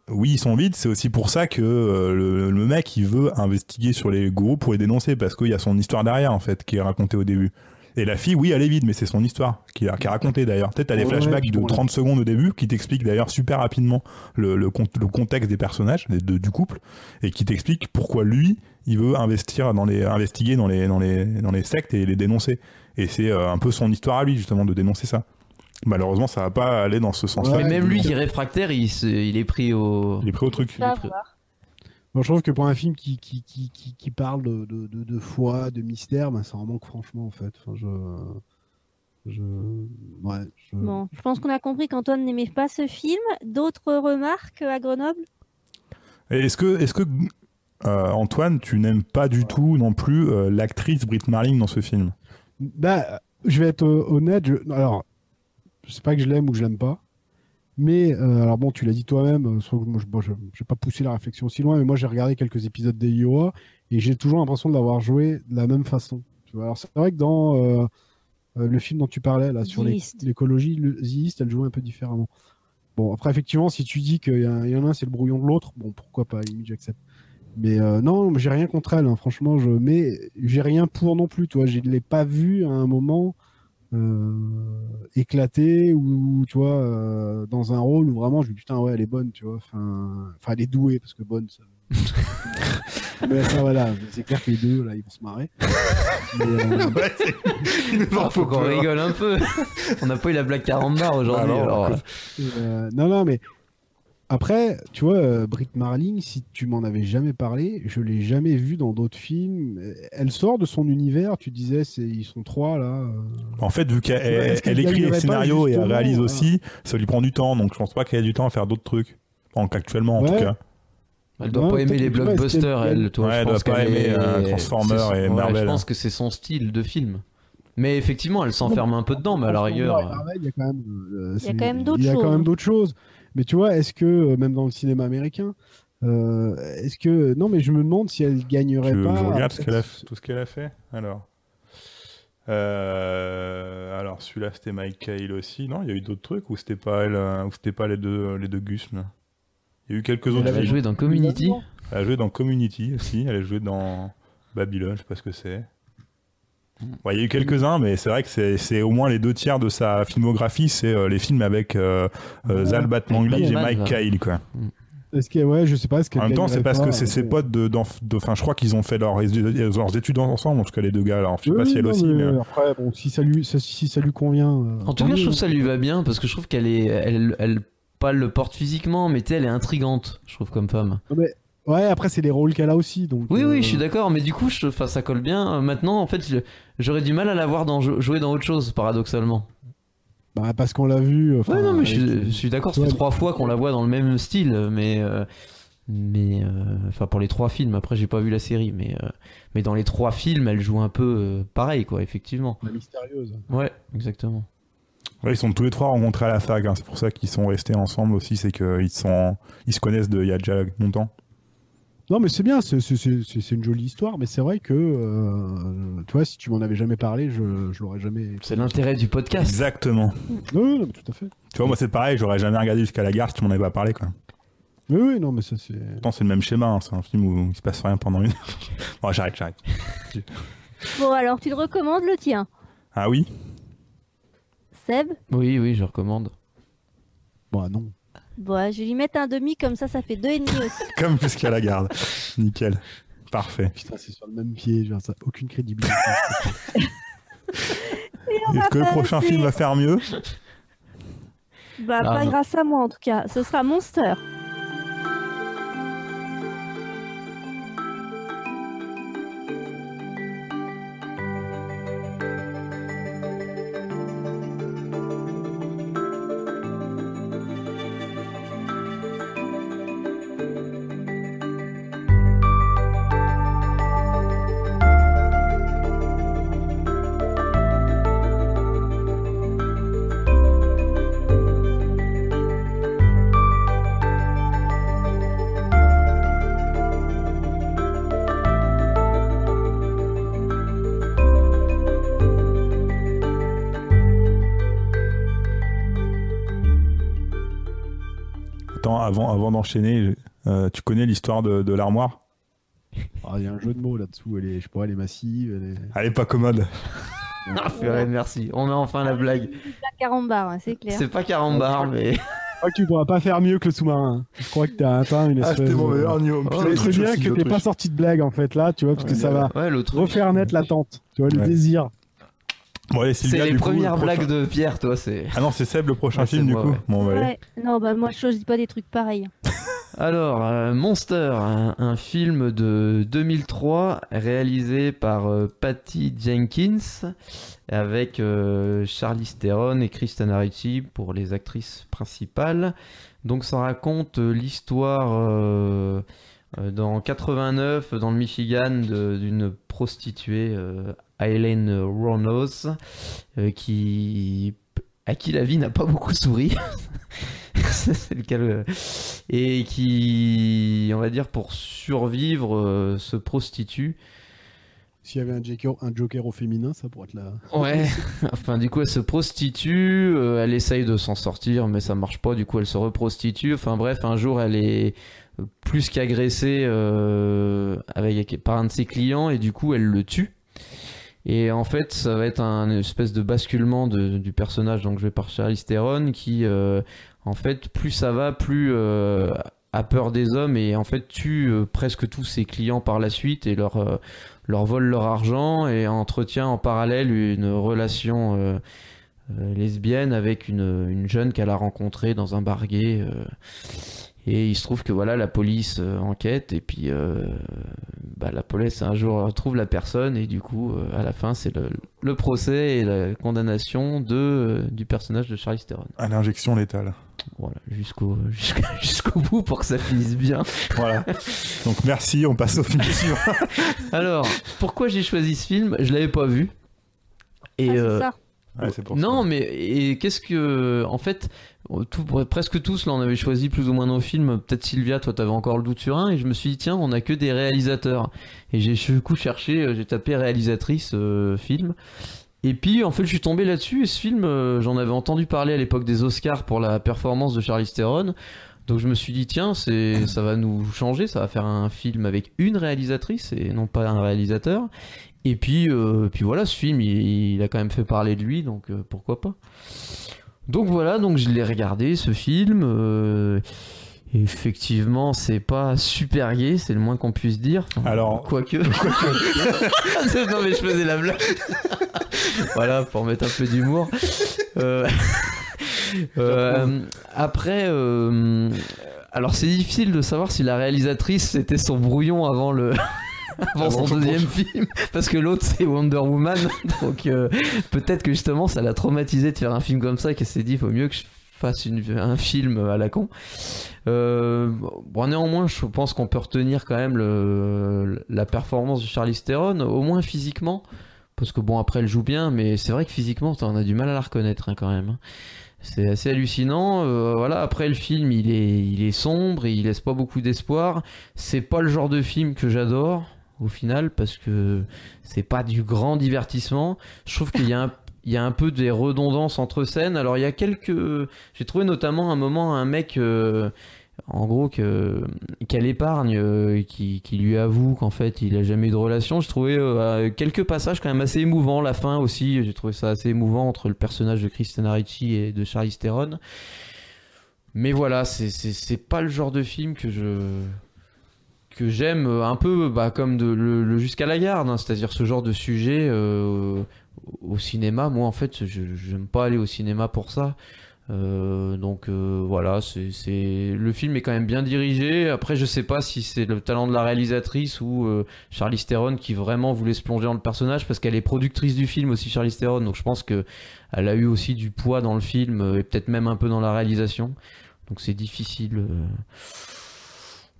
Oui, ils sont vides. C'est aussi pour ça que euh, le, le mec, il veut investiguer sur les gourous pour les dénoncer parce qu'il y a son histoire derrière en fait qui est racontée au début. Et la fille, oui, elle est vide, mais c'est son histoire qui est, qui est racontée d'ailleurs. Peut-être t'as des Ouais, flashbacks de bon, 30 secondes au début qui t'expliquent d'ailleurs super rapidement le, le, con- le contexte des personnages, des- de- du couple, et qui t'expliquent pourquoi lui, il veut investir dans les, investiguer dans les, dans les, dans les sectes et les dénoncer. Et c'est euh, un peu son histoire à lui justement de dénoncer ça. Malheureusement, ça va pas aller dans ce sens-là. Ouais, Mais même lui qui est réfractaire, il, se- il est pris au. Il est pris au truc. est. Moi, je trouve que pour un film qui, qui, qui, qui, qui parle de, de, de, de foi, de mystère, ben, ça en manque franchement, en fait. Enfin, je. Je. Ouais. Je... Bon, je pense qu'on a compris qu'Antoine n'aimait pas ce film. D'autres remarques à Grenoble? Est-ce que, est-ce que euh, Antoine, tu n'aimes pas du tout non plus euh, l'actrice Brit Marling dans ce film? Bah, je vais être euh, honnête. Je... Alors, je sais pas que je l'aime ou que je l'aime pas. Mais euh, alors bon, tu l'as dit toi-même, euh, moi, je bon, n'ai pas poussé la réflexion aussi loin, mais moi j'ai regardé quelques épisodes des IOA et j'ai toujours l'impression de l'avoir joué de la même façon. Tu vois, alors c'est vrai que dans euh, le film dont tu parlais là sur l'écologie, East, elle jouait un peu différemment. Bon, après effectivement, si tu dis qu'il y, en a un c'est le brouillon de l'autre, bon pourquoi pas, j'accepte. Mais non, j'ai rien contre elle, hein, franchement, je mais j'ai rien pour non plus, tu vois, je ne l'ai pas vu à un moment euh, éclaté ou tu vois euh, dans un rôle où vraiment je me dis putain ouais elle est bonne tu vois enfin enfin elle est douée parce que bonne ça mais ça voilà c'est clair que les deux là ils vont se marrer Mais, euh, Ouais, c'est- il Ah, faut qu'on hein. rigole un peu. On n'a pas eu la blague carambar aujourd'hui. Ah non, alors, écoute. euh, non non mais après tu vois euh, Brit Marling si tu m'en avais jamais parlé je l'ai jamais vue dans d'autres films elle sort de son univers tu disais c'est ils sont trois là euh. En fait, vu qu'elle elle écrit les scénarios et elle réalise voilà. aussi, ça lui prend du temps, donc je pense pas qu'elle ait du temps à faire d'autres trucs. En, actuellement, en Ouais. tout cas. Elle doit Ouais, pas aimer les blockbusters, qu'elle- elle. Toi, Ouais, je elle pense doit pas aimer, est- euh, Transformers et ouais, Marvel. Je pense que c'est son style de film. Mais effectivement, elle s'enferme un peu dedans, mais à la rigueur. Il y a quand même, euh, Il y a c'est- quand même d'autres choses, Mais tu vois, est-ce que, euh, même dans le cinéma américain, euh, est-ce que. Non, mais je me demande si elle gagnerait Tu pas. je regarde ce a- tout ce qu'elle a fait Alors? Euh, alors celui-là c'était Mike Cale aussi. Non, il y a eu d'autres trucs ou c'était pas elle, ou c'était pas les deux les deux Gus là Il y a eu quelques autres. Elle a films. joué dans Community. Elle a joué dans Community aussi. Elle a joué dans Babylone, je sais pas ce que c'est. Ouais, il y a eu quelques-uns, mais c'est vrai que c'est au moins les deux tiers de sa filmographie, c'est euh, les films avec euh, euh, Zalbat Manglige et Mike. Cale, quoi. Est-ce que, ouais, je sais pas. Est-ce qu'elle En même temps, c'est parce que c'est ses potes de, d'enf- de- enfin, je crois qu'ils ont fait leurs, leurs études ensemble, en tout cas les deux gars. Alors, je sais oui, pas si elle non, aussi, mais mais. euh, Après, bon, si ça lui, ça- si ça lui convient. euh, En tout cas, je trouve que ça lui va bien parce que je trouve qu'elle est, elle, elle, pas le porte physiquement, mais elle est intrigante, je trouve comme femme. Mais- Ouais, après, c'est les rôles qu'elle a aussi. Donc, Oui, euh, oui, je suis d'accord, mais du coup, je, enfin, ça colle bien. Euh, Maintenant, en fait, j'aurais du mal à la voir dans, jouer dans autre chose, paradoxalement. Bah, parce qu'on l'a vu. enfin, Ouais, non, mais je, suis- je suis d'accord, ça Ouais, fait trois fois qu'on la voit dans le même style, mais. euh, mais. euh, Enfin, pour les trois films, après, j'ai pas vu la série, mais. euh, mais dans les trois films, elle joue un peu euh, pareil, quoi, effectivement. La mystérieuse. Ouais, exactement. ouais, ils sont tous les trois rencontrés à la fac. hein, C'est pour ça qu'ils sont restés ensemble aussi. C'est qu'ils sont, ils se connaissent de, il y a déjà longtemps. Non, mais c'est bien, c'est- une jolie histoire, mais c'est vrai que, euh, tu vois, si tu m'en avais jamais parlé, je, je l'aurais jamais. C'est l'intérêt du podcast. Exactement. Oui, oui, non, mais tout à fait. Tu vois, moi c'est pareil. J'aurais jamais regardé jusqu'à la gare si tu m'en avais pas parlé, quoi. Oui, oui, non, mais ça, c'est. Pourtant, c'est le même schéma. hein, C'est un film où il se passe rien pendant une. bon, j'arrête, j'arrête. Bon, alors tu le recommandes le tien? Ah oui. Seb? Oui, oui, je recommande. Bah, non. Bon, je vais lui mettre un demi, comme ça, ça fait deux et demi aussi. Comme jusqu'à la garde. Nickel. Parfait. Putain, c'est sur le même pied, genre, ça aucune crédibilité. Est-ce que le prochain film va faire mieux? Bah, Ah, pas non. grâce à moi en tout cas. Ce sera Monster. Avant, avant d'enchaîner, euh, tu connais l'histoire de, de l'armoire? Ah, Il y a un jeu de mots là-dessous, elle est, je sais pas, elle est massive. Elle est... Elle est pas commode. Ah, purée, merci. On a enfin la blague. La carambar, hein, c'est clair. C'est pas carambar, mais. Je crois que tu pourras pas faire mieux que le sous-marin. Je crois que t'as atteint une espèce. de- niveau. Oh, Mais c'est bien que t'aies pas sorti de blague en fait là, tu vois, parce que ça va Ouais, l'autre. refaire naître l'attente, tu vois, le désir. Bon, allez, C'est les du coup, premières le prochain- blagues de Pierre, toi, c'est. Ah non, c'est Seb le prochain Ouais, film, c'est du moi, coup. ouais. Bon, bah, allez. Ouais. Non, bah moi je choisis pas des trucs pareils. Alors, euh, Monster, un, un film de 2003 réalisé par euh, Patty Jenkins avec euh, Charlize Theron et Kristen Ricci pour les actrices principales. Donc, ça raconte euh, l'histoire euh, dans 89 dans le Michigan d'une prostituée, euh, Eileen Ronos, euh, qui à qui la vie n'a pas beaucoup souri. c'est le cas. le- Et qui, on va dire, pour survivre, euh, se prostitue. S'il y avait un joker, un joker au féminin, ça pourrait être la. Ouais, enfin du coup elle se prostitue, euh, elle essaye de s'en sortir mais ça marche pas, du coup elle se reprostitue, enfin bref un jour elle est euh, plus qu'agressée euh, avec, par un de ses clients et du coup elle le tue. Et en fait ça va être un espèce de basculement de- du personnage donc joué par Charlize Theron qui euh, en fait plus ça va plus euh, a peur des hommes et en fait tue euh, presque tous ses clients par la suite et leur euh, leur vole leur argent et entretient en parallèle une relation euh, lesbienne avec une, une jeune qu'elle a rencontrée dans un bar gay. Et il se trouve que voilà la police euh, enquête et puis euh, bah, la police un jour retrouve la personne et du coup euh, à la fin c'est le, le procès et la condamnation de, euh, du personnage de Charlize Theron. À l'injection létale. Voilà jusqu'au bout pour que ça finisse bien. Voilà. Donc merci, on passe au film suivant. Alors pourquoi j'ai choisi ce film? Je l'avais pas vu. Et Ah, c'est euh, ça. Ouais, pour non, ça. mais et qu'est-ce que. En fait, tout, presque tous, là, on avait choisi plus ou moins nos films. Peut-être Sylvia, toi, t'avais encore le doute sur un. Et je me suis dit, tiens, on a que des réalisateurs. Et j'ai du coup cherché, euh, j'ai tapé réalisatrice euh, film. Et puis, en fait, je suis tombé là-dessus. Et ce film, euh, j'en avais entendu parler à l'époque des Oscars pour la performance de Charlize Theron. Donc je me suis dit tiens c'est ça va nous changer ça va faire un film avec une réalisatrice et non pas un réalisateur et puis euh, puis voilà ce film il, il a quand même fait parler de lui donc euh, pourquoi pas. Donc voilà donc je l'ai regardé ce film euh, effectivement c'est pas super gay c'est le moins qu'on puisse dire. Enfin, Alors- quoique. non mais je faisais la blague. Voilà pour mettre un peu d'humour. Après, alors c'est difficile de savoir si la réalisatrice c'était son brouillon avant le. Avant son deuxième film, parce que l'autre c'est Wonder Woman, donc euh, peut-être que justement ça l'a traumatisé de faire un film comme ça et qu'elle s'est dit faut mieux que je fasse une- un film à la con. Euh, bon, néanmoins, je pense qu'on peut retenir quand même le, la performance de Charlize Theron, au moins physiquement, parce que bon après elle joue bien, mais c'est vrai que physiquement on a du mal à la reconnaître hein, quand même. hein. C'est assez hallucinant. Euh, voilà, après le film, il est, il est sombre et il laisse pas beaucoup d'espoir. C'est pas le genre de film que j'adore au final parce que c'est pas du grand divertissement. Je trouve qu'il y a un il y a un peu des redondances entre scènes. Alors il y a quelques j'ai trouvé notamment un moment un mec euh, en gros que qu'elle épargne euh, qui, qui lui avoue qu'en fait il a jamais eu de relation. J'ai trouvé euh, quelques passages quand même assez émouvants. La fin aussi, j'ai trouvé ça assez émouvant entre le personnage de Christina Ricci et de Charlize Theron. Mais voilà, c'est pas le genre de film que je que j'aime euh, un peu bah, comme de, le, le jusqu'à la garde, hein, c'est-à-dire ce genre de sujet euh, au cinéma. Moi, en fait, je j'aime pas aller au cinéma pour ça. Euh, donc euh, voilà, c'est le film est quand même bien dirigé. Après, je sais pas si c'est le talent de la réalisatrice ou euh, Charlize Theron qui vraiment voulait se plonger dans le personnage parce qu'elle est productrice du film aussi, Charlize Theron. Donc je pense que elle a eu aussi du poids dans le film euh, et peut-être même un peu dans la réalisation. Donc c'est difficile.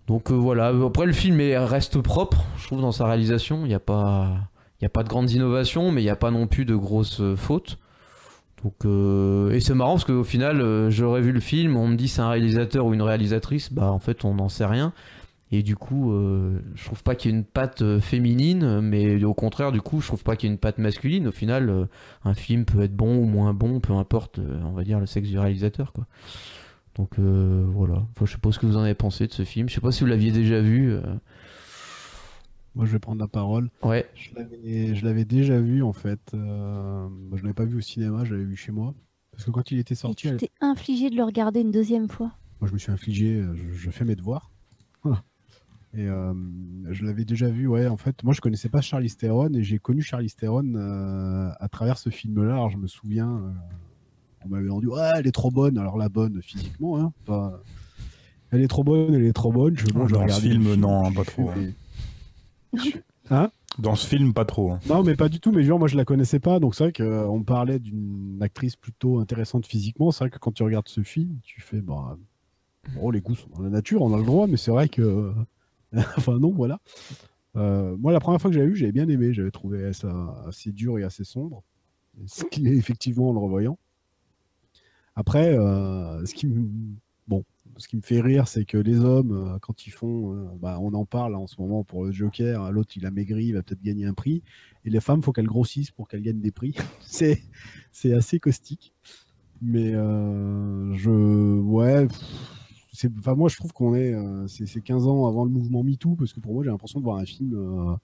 Euh. Donc euh, voilà. Après, le film est- reste propre, je trouve, dans sa réalisation. Il n'y a pas, a pas de grandes innovations, mais il n'y a pas non plus de grosses euh, fautes. Donc, euh, et c'est marrant parce qu'au final, euh, j'aurais vu le film, on me dit c'est un réalisateur ou une réalisatrice, bah en fait on n'en sait rien. Et du coup, euh, je trouve pas qu'il y ait une patte euh, féminine, mais au contraire, du coup, je trouve pas qu'il y ait une patte masculine. Au final, euh, un film peut être bon ou moins bon, peu importe, euh, on va dire, le sexe du réalisateur, quoi. Donc euh, voilà. Enfin, je sais pas ce que vous en avez pensé de ce film. Je sais pas si vous l'aviez déjà vu. euh. Moi, je vais prendre la parole. Ouais. Je l'avais- Je l'avais déjà vu, en fait. Euh, bah, je ne l'avais pas vu au cinéma, je l'avais vu chez moi. Parce que quand il était Et sorti, tu t'es infligé de le regarder une deuxième fois. moi, je me suis infligé, euh, je, je fais mes devoirs. Voilà. Et euh, je l'avais déjà vu, ouais. En fait, moi, je connaissais pas Charlize Theron et j'ai connu Charlize Theron euh, à travers ce film-là. Alors, je me souviens, euh, on m'avait rendu, ouais, elle est trop bonne. Alors, la bonne physiquement, hein, pas- Elle est trop bonne, elle est trop bonne. Je, bon, je Dans ce film, non, pas trop, mais- Hein? Dans ce film, pas trop. hein. Non, mais pas du tout. Mais genre, moi, je la connaissais pas. Donc, c'est vrai qu'on me parlait d'une actrice plutôt intéressante physiquement. C'est vrai que quand tu regardes ce film, tu fais, bah, bon, les goûts sont dans la nature, on a le droit, mais c'est vrai que. enfin, non, voilà. Euh, moi, la première fois que j'avais vu, j'avais bien aimé. J'avais trouvé ça assez dur et assez sombre. Ce qu'il est effectivement en le revoyant. Après, euh, ce qui me bon, ce qui me fait rire, c'est que les hommes, euh, quand ils font, euh, bah, on en parle en ce moment pour le Joker, l'autre il a maigri, il va peut-être gagner un prix, et les femmes, faut qu'elles grossissent pour qu'elles gagnent des prix. c'est c'est assez caustique. Mais je, ouais, enfin moi je trouve qu'on est, c'est, c'est 15 ans avant le mouvement MeToo, parce que pour moi j'ai l'impression de voir un film.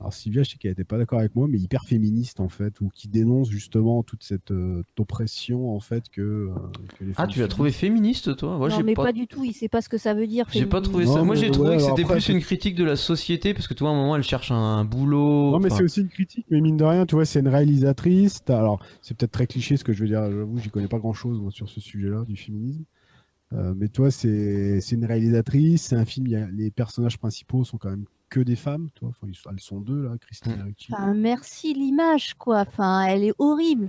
Alors Sylvia, je sais qu'elle n'était pas d'accord avec moi, mais hyper féministe en fait, ou qui dénonce justement toute cette euh, oppression en fait que, euh, que les Ah, tu l'as trouvé féministe, toi? Moi, non, mais pas... pas... du tout. Il sait pas ce que ça veut dire. J'ai pas trouvé ça. Non, Moi, j'ai ouais, trouvé que c'était plus une critique de la société parce que tu vois, à un moment, elle cherche un boulot. Non, mais c'est aussi une critique, mais mine de rien, tu vois, c'est une réalisatrice. Alors, c'est peut-être très cliché ce que je veux dire, j'avoue, j'y connais pas grand chose sur ce sujet-là du féminisme. Euh, mais toi, c'est c'est une réalisatrice, c'est un film, il y a- les personnages principaux sont quand même que des femmes, toi. Enfin, elles sont deux, là, Christine. Ricci. Enfin, merci l'image, quoi. Enfin, elle est horrible.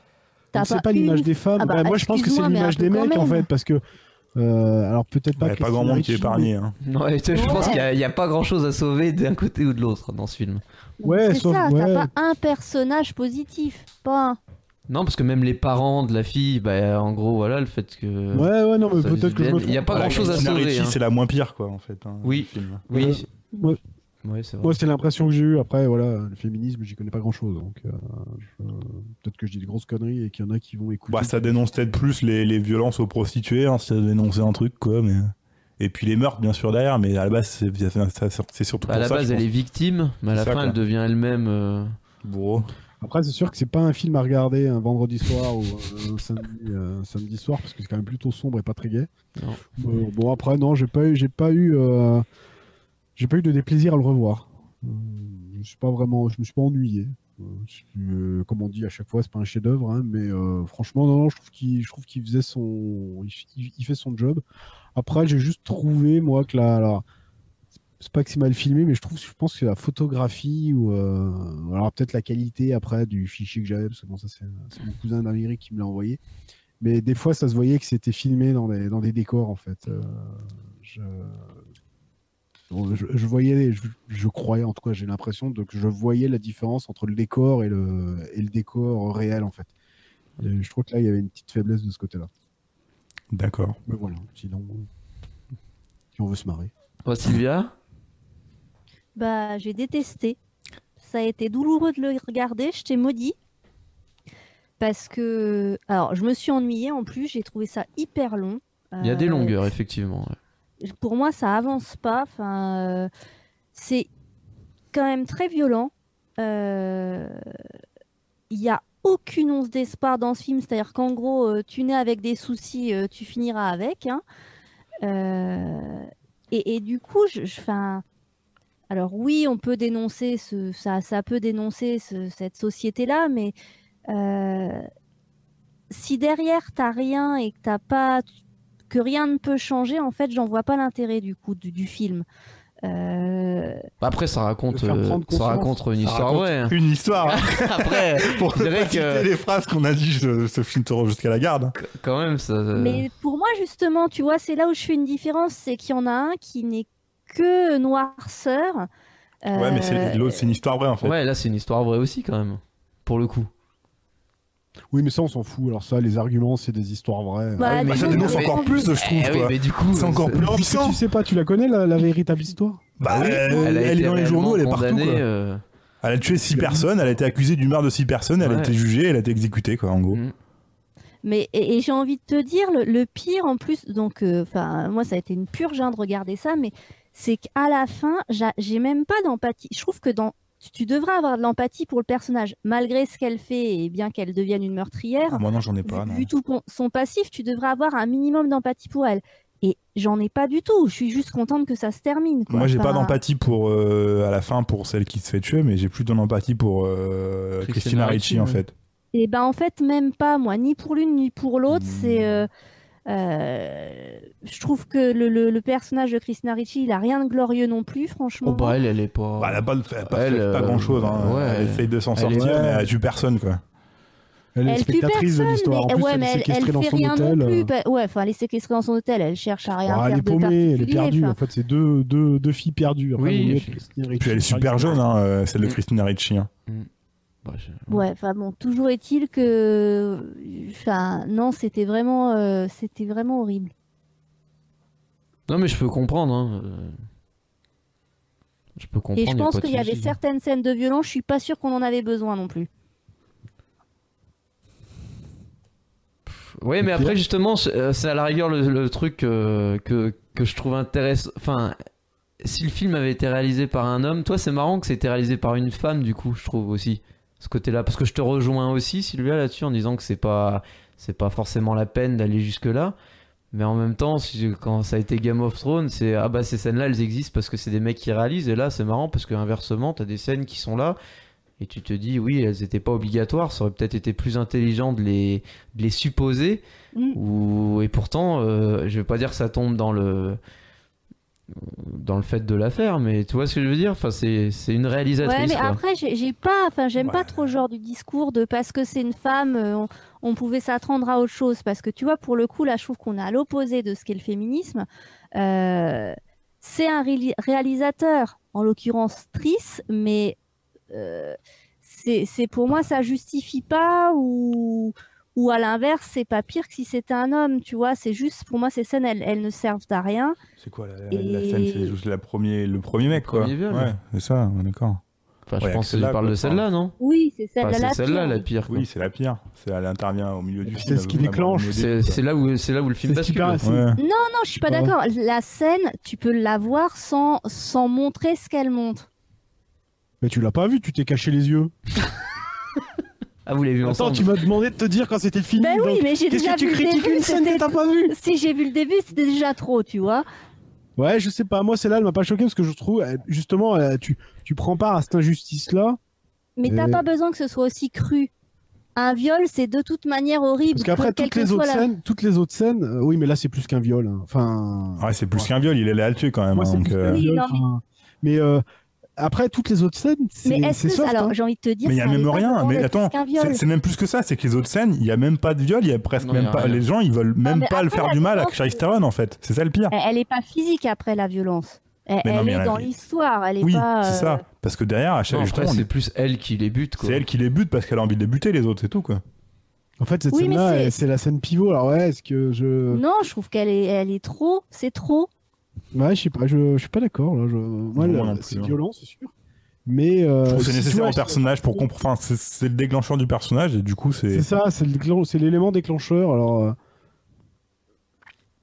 C'est pas l'image une- des femmes, Ah bah, Bah, moi je pense que c'est l'image des mecs, en fait, parce que. euh, alors, peut-être pas. Il n'y a pas grand monde qui est épargné. hein. Ouais, je Ouais. pense qu'il n'y a, pas grand chose à sauver d'un côté ou de l'autre dans ce film. Ouais, c'est ça. ouais. T'as pas un personnage positif. Pas un. Non, parce que même les parents de la fille, bah, en gros, voilà, le fait que. Ouais, ouais, non, mais peut-être que. Il y a pas Voilà, grand-chose à sauver, Ricci, hein. c'est la moins pire, quoi, en fait. hein, Oui. Oui. Ouais. Ouais, Ouais, c'est vrai. Moi, c'est l'impression que j'ai eue. Après, voilà, le féminisme, j'y connais pas grand chose. Donc, euh, je- peut-être que je dis des grosses conneries et qu'il y en a qui vont écouter. Bah, ça dénonce peut-être plus les, les violences aux prostituées, hein, si ça dénonçait un truc, quoi. Mais... Et puis les meurtres, bien sûr, derrière, mais à la base, c'est surtout Bah, pour à la ça, base, elle pense. est victime, mais à la ça, fin, quoi. elle devient elle-même. euh, Bourreau. Après, c'est sûr que c'est pas un film à regarder un vendredi soir ou un samedi, euh, samedi soir parce que c'est quand même plutôt sombre et pas très gai. Non. Euh, bon, après, non, j'ai pas eu, j'ai pas eu, euh, j'ai pas eu de déplaisir à le revoir. Euh, je suis pas vraiment, je me suis pas ennuyé. Euh, euh, comme on dit à chaque fois, c'est pas un chef-d'œuvre, hein, mais franchement, non, non, je trouve qu'il, je trouve qu'il faisait son, il, fait son job. Après, j'ai juste trouvé moi que la, alors, c'est pas que c'est mal filmé, mais je trouve, je pense que la photographie ou alors peut-être la qualité après du fichier que j'avais, parce que bon, ça c'est mon cousin d'Amérique qui me l'a envoyé. Mais des fois, ça se voyait que c'était filmé dans des, dans des décors en fait. Je, je voyais, je, je croyais en tout cas, j'ai l'impression de que je voyais la différence entre le décor et le, et le décor réel en fait. Et je trouve que là, il y avait une petite faiblesse de ce côté-là. D'accord. Mais voilà, sinon, si on veut se marrer. Toi, Sylvia? Bah, j'ai détesté. Ça a été douloureux de le regarder. Je t'ai maudit. Parce que. Alors, je me suis ennuyée en plus. J'ai trouvé ça hyper long. Il y a des Euh, longueurs, effectivement. ouais. Pour moi, ça avance pas. Enfin, euh, c'est quand même très violent. Euh, Il y a aucune once d'espoir dans ce film. C'est-à-dire qu'en gros, euh, tu nais avec des soucis, euh, tu finiras avec. hein. Euh, et, du coup, 'fin, alors oui, on peut dénoncer ce, ça, ça peut dénoncer ce- cette société-là, mais euh, si derrière t'as rien et que t'as pas que rien ne peut changer, en fait, j'en vois pas l'intérêt du coup du, du film. Euh, Bah, Après, ça raconte, euh, ça raconte une Ça histoire raconte vraie. hein. Une histoire. hein. Après, Pour ne pas citer que les phrases qu'on a dit, ce, ce film te rend jusqu'à la garde. quand même, ça. Mais pour moi, justement, tu vois, c'est là où je fais une différence, c'est qu'il y en a un qui n'est que noirceur. Ouais, mais Euh, l'autre, c'est une histoire vraie, en fait. Ouais, là, c'est une histoire vraie aussi, quand même. Pour le coup. Oui, mais ça, on s'en fout. Alors ça, les arguments, c'est des histoires vraies. Bah, Bah, ça dénonce encore plus, je trouve, Eh oui, quoi. mais du coup, C'est encore plus Non, puissant. tu sais pas, tu la connais, la, la véritable histoire? Bah, oui, elle, elle, a elle est dans les journaux, elle est partout, quoi. euh, Elle a tué six personnes, elle a été accusée du meurtre de six personnes, elle a été jugée, elle a été exécutée, quoi, en gros. mm. Mais et, et j'ai envie de te dire le, le pire en plus, donc enfin moi ça a été une purge hein, de regarder ça, mais c'est qu'à la fin j'a- j'ai même pas d'empathie. Je trouve que dans tu- tu devrais avoir de l'empathie pour le personnage malgré ce qu'elle fait et bien qu'elle devienne une meurtrière. Ah, moi, non, j'en ai vu, pas, non. vu tout son passif, tu devrais avoir un minimum d'empathie pour elle. Et j'en ai pas du tout. Je suis juste contente que ça se termine. quoi. Moi, j'ai pas d'empathie pour euh, à la fin pour celle qui se fait tuer, mais j'ai plus d'empathie pour euh, Christina Christina Ricci, Ricci, en fait. Et ben en fait même pas moi, ni pour l'une ni pour l'autre. Hmm. C'est euh, euh, je trouve que le, le- le personnage de Christina Ricci, il a rien de glorieux non plus, franchement. Oh, bah, elle, elle est pas. Bah, elle a pas, elle pas Elle, fait pas euh, grand chose. ouais, elle essaye de s'en sortir, est- mais elle tue personne, quoi. Elle est elle tue spectatrice de personne, l'histoire. En mais, plus, ouais, elle mais elle, dans fait son rien hôtel. non plus. euh, Bah, ouais, enfin, elle est séquestrée dans son hôtel, elle cherche à rien ah, faire elle est de paumée, elle est perdue. En fait, c'est deux, deux, deux filles perdues. Après, Oui, Puis elle est super jeune, hein, celle de Mm. Christina Ricci. hein. Bah, je- Ouais, enfin bon, toujours est-il que, enfin, non, c'était vraiment, euh, c'était vraiment horrible. Non, mais je peux comprendre. hein, euh. Je peux comprendre. Et je pense qu'il y avait certaines scènes de violence, je suis pas sûre qu'on en avait besoin non plus. Oui, mais après, justement, c'est euh, c'est à la rigueur le, le truc euh, que, que je trouve intéressant. Enfin, si le film avait été réalisé par un homme, toi, c'est marrant que c'était réalisé par une femme, du coup, je trouve aussi. Ce côté-là. Parce que je te rejoins aussi, Sylvia, là-dessus, en disant que c'est pas, c'est pas forcément la peine d'aller jusque-là. Mais en même temps, quand ça a été Game of Thrones, c'est ah bah ces scènes-là, elles existent parce que c'est des mecs qui réalisent. Et là, c'est marrant parce que inversement, t'as des scènes qui sont là et tu te dis oui, elles étaient pas obligatoires. Ça aurait peut-être été plus intelligent de les, de les supposer. Mm. Ou et pourtant, euh, je vais pas dire que ça tombe dans le dans le fait de l'affaire, mais tu vois ce que je veux dire? Enfin, c'est c'est une réalisatrice. Ouais, mais quoi. après, j'ai j'ai pas, enfin, j'aime pas trop ce genre du discours de parce que c'est une femme, euh, on, on pouvait s'attendre à autre chose. Parce que tu vois, pour le coup, là, je trouve qu'on est à l'opposé de ce qu'est le féminisme. Euh, c'est un réali- réalisateur, en l'occurrence Trice, mais euh, c'est c'est- pour moi, ça justifie pas ou ou à l'inverse, c'est pas pire que si c'était un homme, tu vois. C'est juste, pour moi, ces scènes, elles, elles ne servent à rien. C'est quoi la, Et- la scène C'est juste la premier, le premier mec, quoi. premier viol. Ouais, c'est ça, d'accord. Enfin, je pense que tu celle-là, parles de celle-là, non? Oui, c'est celle Enfin, de la C'est celle-là pire. la pire. quoi. Oui, c'est la pire. C'est elle intervient au milieu du C'est film. ce qui déclenche. C'est c'est là où c'est là où le film C'est ce qui bascule. Ouais. Non, non, je suis pas d'accord. La scène, tu peux la voir sans, sans montrer ce qu'elle montre. Mais tu l'as pas vu, tu t'es caché les yeux. Ah, vous l'avez vu Attends, ensemble tu m'as demandé de te dire quand c'était fini. Ben oui, mais j'ai déjà que tu vu le critiques début. une scène que t'as pas vue? Si j'ai vu le début, c'était déjà trop, tu vois. Ouais, je sais pas. Moi, celle-là, elle m'a pas choqué parce que je trouve, justement, euh, tu, tu prends part à cette injustice-là. Mais t'as pas besoin que ce soit aussi cru. Un viol, c'est de toute manière horrible. Parce qu'après, toutes que les autres la- scènes, toutes les autres scènes, euh, oui, mais là, c'est plus qu'un viol. hein. Enfin. Ouais, c'est plus qu'un viol, il est allé à le tuer quand même. Moi, hein, c'est donc, plus euh, Oui, viol. non, mais- enfin, Mais euh, après, toutes les autres scènes, c'est Mais est-ce c'est que. soft. alors, hein. j'ai envie de te dire. Mais il y a même rien. Mais attends, c'est même plus que ça. C'est que les autres scènes, il y a même pas de viol, il y a presque Non, même a pas. rien. Les gens, ils veulent même pas le faire du mal à violence, Charlize c'est- Theron en fait. C'est ça le pire. Elle, elle est pas physique après la violence. Elle, Mais non, elle mais est elle dans l'histoire. Elle est Oui, pas. c'est euh, ça. Parce que derrière, à chaque justement, c'est plus elle qui les bute. c'est elle qui les bute parce qu'elle a envie de les buter les autres, c'est tout quoi. En fait, cette Oui, scène-là, c'est la scène pivot. Alors, ouais, est-ce que je. Non, je trouve qu'elle est, elle est trop. C'est trop. Ouais, je sais pas, je, je suis pas d'accord. Là. Je... Moi, Non, là, moi non plus, c'est hein. violent, c'est sûr. Mais. euh, Je trouve que c'est si nécessaire au personnage pour comprendre. Enfin, c'est- c'est le déclencheur du personnage et du coup, c'est. C'est ça, c'est le déclen- c'est l'élément déclencheur. Alors, euh,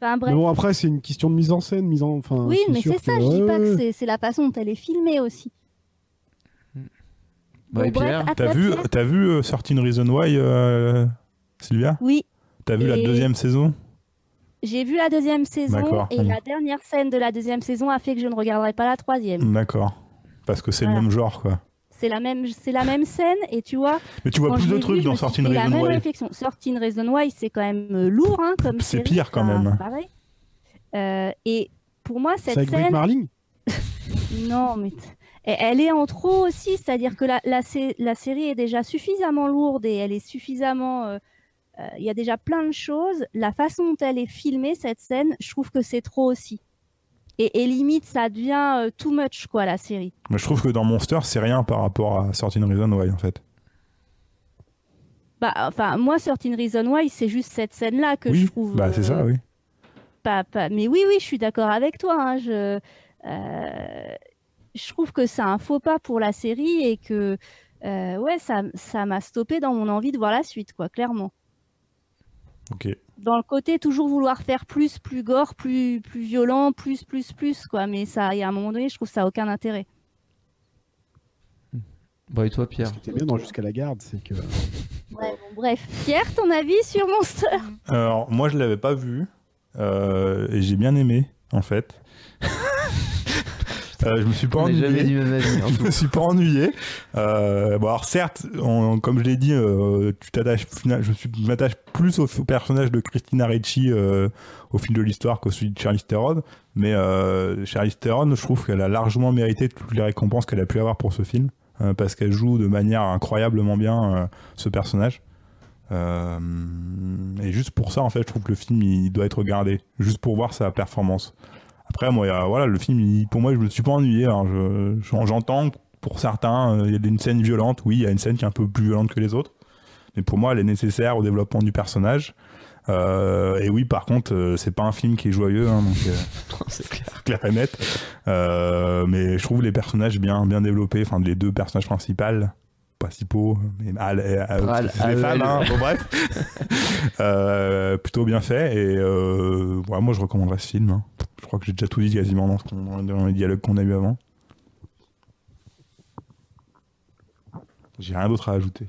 Enfin bref. mais bon, après, c'est une question de mise en scène, mise en. Enfin, Oui, mais sûr c'est ça, que- je dis ouais, pas que ouais. c'est- c'est la façon dont elle est filmée aussi. Ouais, Bon, bref, Pierre, à T'as toi, vu, Pierre t'as vu euh, Certain Reason Why, euh, Sylvia? Oui, T'as vu la Et- deuxième saison? J'ai vu la deuxième saison et Mm. la dernière scène de la deuxième saison a fait que je ne regarderai pas la troisième. D'accord. Parce que c'est Voilà. le même genre, quoi. C'est la même, c'est la même scène et tu vois. Mais tu vois plus de trucs vu, dans suis Certain fait la Reason même Why. réflexion. Certain Reason Why, c'est quand même euh, lourd hein, comme C'est pire, quand même. pareil. Euh, et pour moi, cette avec scène, Marling non, mais elle est en trop aussi, c'est-à-dire que la, la, la série est déjà suffisamment lourde et elle est suffisamment. euh, Il y a déjà plein de choses. La façon dont elle est filmée, cette scène, je trouve que c'est trop aussi. Et, et limite, ça devient euh, too much, quoi, la série. Mais je trouve que dans Monster, c'est rien par rapport à Certain Reason Why, en fait. Bah, enfin, moi, Certain Reason Why, c'est juste cette scène-là que oui, je trouve. bah c'est euh, ça, oui. pas, pas- Mais oui, oui, je suis d'accord avec toi. hein, Je, euh, je trouve que c'est un faux pas pour la série et que euh, ouais, ça, ça m'a stoppé dans mon envie de voir la suite, quoi, clairement. Dans le côté toujours vouloir faire plus, plus gore, plus, plus violent, plus, plus, plus, quoi. Mais ça, il y a un moment donné, je trouve ça a aucun intérêt. Bon, et toi, Pierre Ce qui était bien dans Jusqu'à la garde, c'est que. Ouais, bon, bref, Pierre, ton avis sur Monster? Alors, moi, je l'avais pas vu. euh, et j'ai bien aimé, en fait. Euh, je me suis pas On n'a jamais ennuyé. dit même avis. je me suis pas ennuyé. Euh, bon, alors certes, on- comme je l'ai dit, euh, tu t'attaches, final- je m'attache plus au, au personnage de Christina Ricci au fil de l'histoire qu'au celui de Charlize Theron. Mais Charlize Theron, je trouve qu'elle a largement mérité toutes les récompenses qu'elle a pu avoir pour ce film, parce qu'elle joue de manière incroyablement bien ce personnage. Euh, et juste pour ça, en fait, je trouve que le film il doit être regardé, juste pour voir sa performance. Après, moi, a- voilà, le film, il- pour moi, je me suis pas ennuyé. Alors, je- je- j'entends pour certains, euh, il y a une scène violente. Oui, il y a une scène qui est un peu plus violente que les autres. Mais pour moi, elle est nécessaire au développement du personnage. Euh, et oui, par contre, euh, c'est pas un film qui est joyeux, hein, donc euh, c'est clair. clair et net. Mais je trouve les personnages bien, bien développés. Enfin, les deux personnages principaux, mais et- Al- Al- c'est des Al- femmes, hein, bon, bref. Euh, plutôt bien fait. Et euh, ouais, moi, je recommanderais ce film. hein. Je crois que j'ai déjà tout dit quasiment dans, ce qu'on- dans les dialogues qu'on a eu avant. J'ai rien d'autre à ajouter.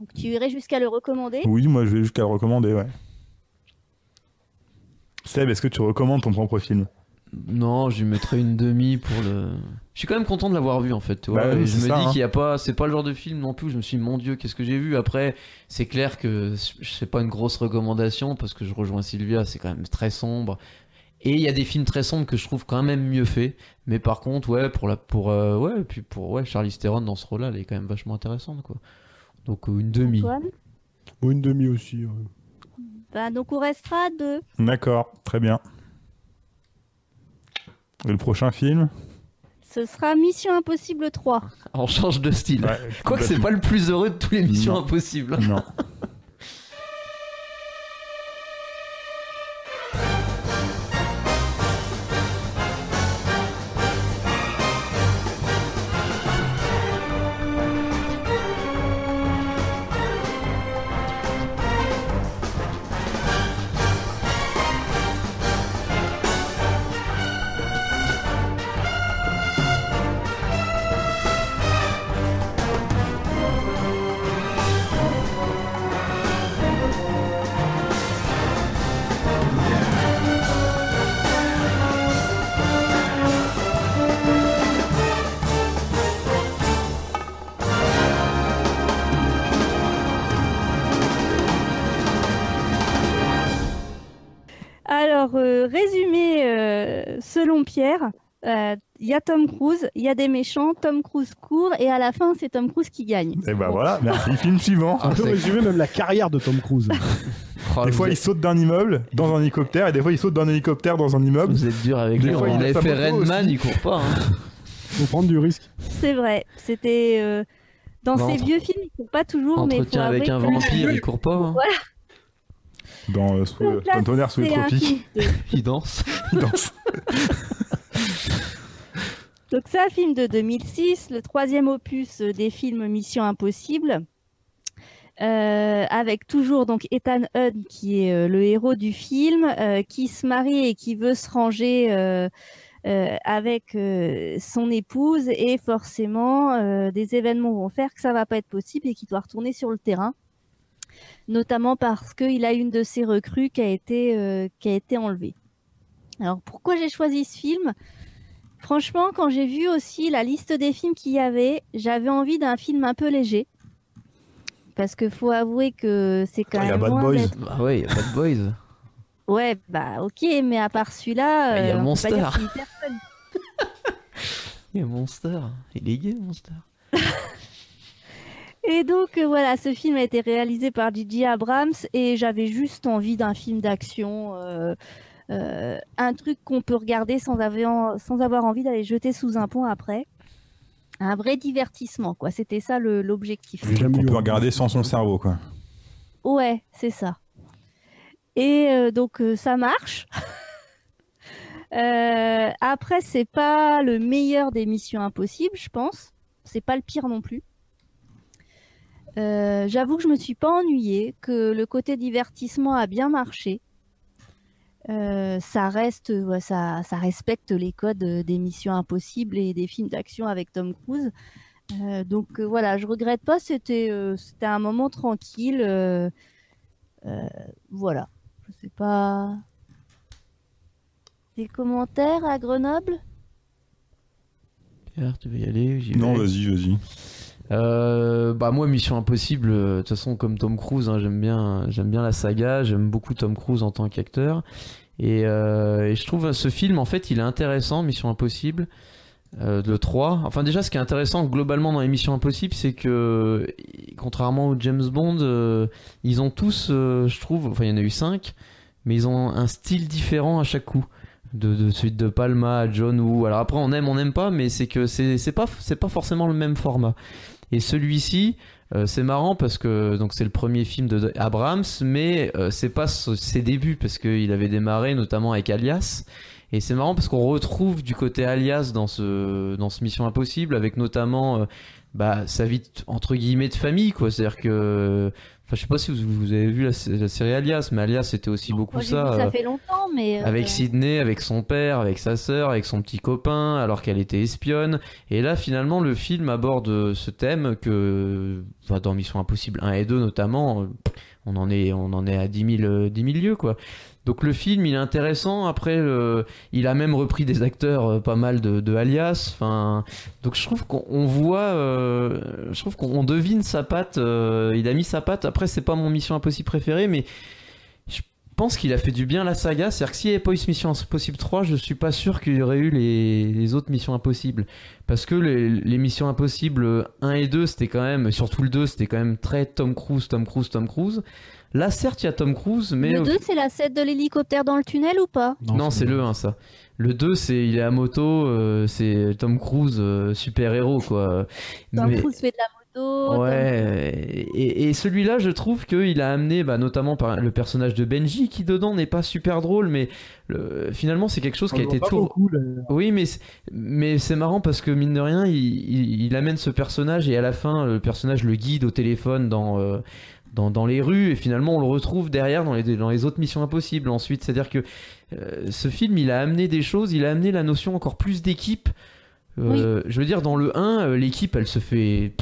Donc tu irais jusqu'à le recommander? Oui, moi, je vais jusqu'à le recommander, ouais. Seb, est-ce que tu recommandes ton propre film? Non, je lui mettrais une demi pour le. Je suis quand même content de l'avoir vu en fait. Tu vois, Bah et je me ça, dis hein. qu'il y a pas, c'est pas le genre de film non plus. où Je me suis dit, mon Dieu, qu'est-ce que j'ai vu? Après, c'est clair que c'est pas une grosse recommandation parce que je rejoins Sylvia, c'est quand même très sombre. Et il y a des films très sombres que je trouve quand même mieux faits. Mais par contre, ouais, pour la, pour euh, ouais, et puis pour ouais, Charlize Theron dans ce rôle-là, elle est quand même vachement intéressante quoi. Donc euh, une demi. Antoine? Bon, une demi aussi. ouais. Bah, donc on restera à deux. D'accord, très bien. Et le prochain film Ce sera Mission Impossible 3. On change de style. Ouais, Quoique c'est pas le plus heureux de tous les missions Non. impossibles. Non. y a Tom Cruise, il y a des méchants, Tom Cruise court et à la fin c'est Tom Cruise qui gagne. Et ben voilà, merci. Film suivant. On peut résumer même la carrière de Tom Cruise. Des fois, il saute d'un immeuble dans un hélicoptère, et des fois, il saute d'un hélicoptère dans un immeuble. Vous êtes dur avec Des lui. fois, il On avait fait Redman, il court pas. hein. Faut prendre du risque. C'est vrai, c'était euh, dans ces entre- vieux films, il court pas toujours, mais faut avec un vampire, il court pas. hein. Dans euh, sous, euh, Donc là, un tonnerre sous les tropiques. de- Il danse. Il danse. Donc c'est un film de 2006, le troisième opus euh, des films Mission Impossible, euh, avec toujours donc Ethan Hunt qui est euh, le héros du film, qui se marie et qui veut se ranger avec son épouse. Et forcément des événements vont faire que ça va pas être possible et qu'il doit retourner sur le terrain, notamment parce qu'il a une de ses recrues qui a été qui a été enlevée. Alors pourquoi j'ai choisi ce film? Franchement, quand j'ai vu aussi la liste des films qu'il y avait, j'avais envie d'un film un peu léger. Parce que faut avouer que c'est quand Ah, il y a même. Bad Boys. Bah ouais, il y a de boys. Ouais, bah ok, mais à part celui-là. Il y a euh, Monster. Il y a Monster. Il est gay, Monster. Et donc euh, voilà, ce film a été réalisé par Gigi Abrams et j'avais juste envie d'un film d'action, euh, euh, un truc qu'on peut regarder sans avoir, sans avoir envie d'aller jeter sous un pont après. Un vrai divertissement, quoi. C'était ça l'objectif. J'ai jamais Qu'on eu peut regarder sans son cerveau, quoi. Ouais, c'est ça. Et euh, donc euh, ça marche. Euh, après, c'est pas le meilleur des missions impossibles, je pense. C'est pas le pire non plus. Euh, J'avoue que je me suis pas ennuyée, que le côté divertissement a bien marché. Euh, ça reste, ouais, ça, ça respecte les codes euh, des missions impossibles et des films d'action avec Tom Cruise. Euh, donc euh, voilà, je regrette pas. C'était, euh, c'était un moment tranquille. euh, euh, voilà. Je sais pas. Des commentaires à Grenoble? Pierre, tu veux y aller J'y Non, vas-y, vas-y. Euh, bah moi Mission Impossible euh, de toute façon comme Tom Cruise hein, j'aime bien j'aime bien la saga j'aime beaucoup Tom Cruise en tant qu'acteur et, euh, je trouve ce film en fait il est intéressant Mission Impossible le 3 enfin déjà ce qui est intéressant globalement dans les Missions Impossibles c'est que contrairement aux James Bond ils ont tous je trouve enfin il y en a eu 5 mais ils ont un style différent à chaque coup de, de suite de Palma à John Woo. Alors après, on aime, on n'aime pas, mais c'est que c'est pas, c'est pas forcément le même format. Et celui-ci, euh, c'est marrant parce que donc c'est le premier film de mais euh, c'est pas ses débuts parce qu'il avait démarré notamment avec Alias. Et c'est marrant parce qu'on retrouve du côté Alias dans ce dans ce Mission Impossible avec notamment euh, bah, sa vie entre guillemets de famille quoi. C'est-à-dire que enfin je sais pas si vous, vous avez vu la, la série Alias, mais Alias c'était aussi beaucoup Moi, ça. vu ça euh, fait longtemps, mais. euh, avec Sydney, avec son père, avec sa sœur, avec son petit copain, alors qu'elle était espionne. Et là, finalement, le film aborde ce thème que, enfin, dans Mission Impossible 1 et 2 notamment, euh, on en est, on en est à 10 000, euh, 10 000 lieues, quoi. Donc le film, il est intéressant. Après, il a même repris des acteurs euh, pas mal de, Alias. Enfin, donc je trouve qu'on on voit, euh, je trouve qu'on on devine sa patte. euh, il a mis sa patte. Après, c'est pas mon Mission Impossible préféré, mais je pense qu'il a fait du bien à la saga. C'est-à-dire que s'il n'y avait pas eu ce Mission Impossible 3, je suis pas sûr qu'il y aurait eu les, les autres Missions Impossibles. Parce que les, les Missions Impossibles 1 et 2, c'était quand même, surtout le 2, c'était quand même très Tom Cruise, Tom Cruise, Tom Cruise. Là, certes, il y a Tom Cruise, mais. Le au 2, c'est la scène de l'hélicoptère dans le tunnel ou pas? Non, c'est le 1 ça. Le 2 c'est il est à moto, euh, c'est Tom Cruise euh, super héros quoi. Tom Mais- Cruise fait de la moto. Tom- Ouais, et, et celui-là, je trouve qu'il a amené, bah, notamment par le personnage de Benji, qui dedans n'est pas super drôle, mais le- finalement c'est quelque chose On qui a été là. Oui, mais c'est- mais c'est marrant parce que mine de rien, il, il- il amène ce personnage et à la fin, le personnage le guide au téléphone dans euh, dans, dans les rues et finalement on le retrouve derrière dans les dans les autres missions impossibles. Ensuite, c'est-à-dire que euh, ce film, il a amené des choses, il a amené la notion encore plus d'équipe. Euh, Je veux dire, dans le 1, euh, l'équipe, elle se fait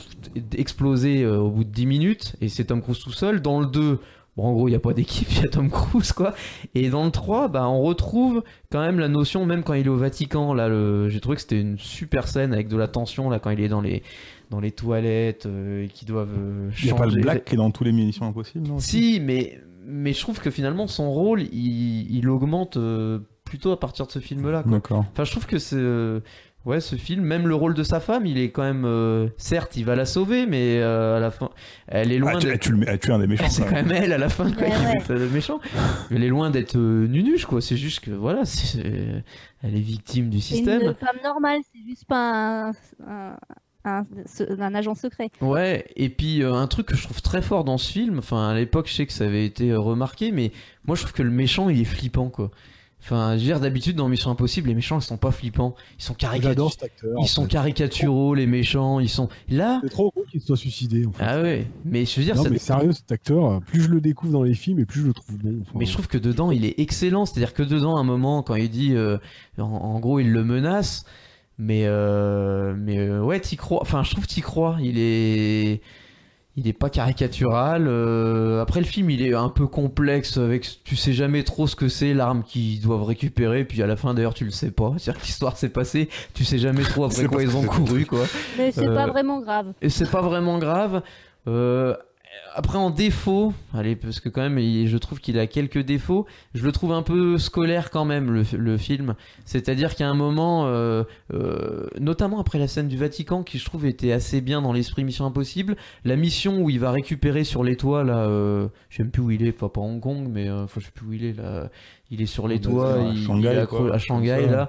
exploser au bout de 10 minutes, et c'est Tom Cruise tout seul. Dans le 2, bon, en gros, il n'y a pas d'équipe, il y a Tom Cruise, quoi. Et dans le 3, bah, on retrouve quand même la notion, même quand il est au Vatican, là, le... j'ai trouvé que c'était une super scène avec de la tension, là, quand il est dans les, dans les toilettes, euh, et qu'ils doivent euh, Il n'y a pas le changer- black qui est dans tous les munitions impossibles, non si, mais, mais je trouve que finalement son rôle, il, il augmente euh, plutôt à partir de ce film-là. D'accord. Enfin, je trouve que c'est. euh, Ouais, ce film, même le rôle de sa femme, il est quand même. euh, certes, il va la sauver, mais euh, à la fin, elle est loin Ah, tu, d'être- tu, ah, un des méchants. c'est quand quand même. elle à la fin quoi, Ouais, qui ouais. être le méchant. Elle est loin d'être euh, nunuche quoi. C'est juste que voilà, c'est- elle est victime du C'est une système. femme normale, c'est juste pas un, un, un- agent secret. Ouais. Et puis euh, un truc que je trouve très fort dans ce film. Enfin à l'époque je sais que ça avait été euh, remarqué, mais moi je trouve que le méchant il est flippant quoi. Enfin, je veux dire d'habitude dans Mission Impossible les méchants ils sont pas flippants, ils sont J'adore caricaturaux. cet acteur. Ils en sont caricaturaux les méchants. Ils sont là. C'est trop con qu'il soit suicidé. En fait. Ah ouais. Mais je veux dire non, ça- mais sérieux, cet acteur, plus je le découvre dans les films et plus je le trouve bon. Enfin, Mais je trouve que dedans, il est excellent. C'est-à-dire que dedans, à un moment, quand il dit, euh, en, en gros, il le menace. Mais, euh, mais euh, ouais, t'y crois. Enfin, je trouve t'y crois. Il est, il est pas caricatural. euh, après, le film, il est un peu complexe. Avec, tu sais jamais trop ce que c'est l'arme qu'ils doivent récupérer. Puis à la fin, d'ailleurs, tu le sais pas. C'est-à-dire que l'histoire s'est passée. Tu sais jamais trop après quoi ils ont couru, quoi. Mais c'est Euh, pas vraiment grave. Et c'est pas vraiment grave. Euh, après en défaut, allez parce que quand même il- je trouve qu'il a quelques défauts. Je le trouve un peu scolaire quand même le, le film. C'est-à-dire qu'à un moment, euh, euh, notamment après la scène du Vatican, qui je trouve était assez bien dans l'esprit Mission Impossible, la mission où il va récupérer sur les toits là, euh, je sais même plus où il est, enfin pas Hong Kong, mais euh, enfin je sais plus où il est là. Il est sur les toits, il, Shanghai, il est accro- à Shanghai là.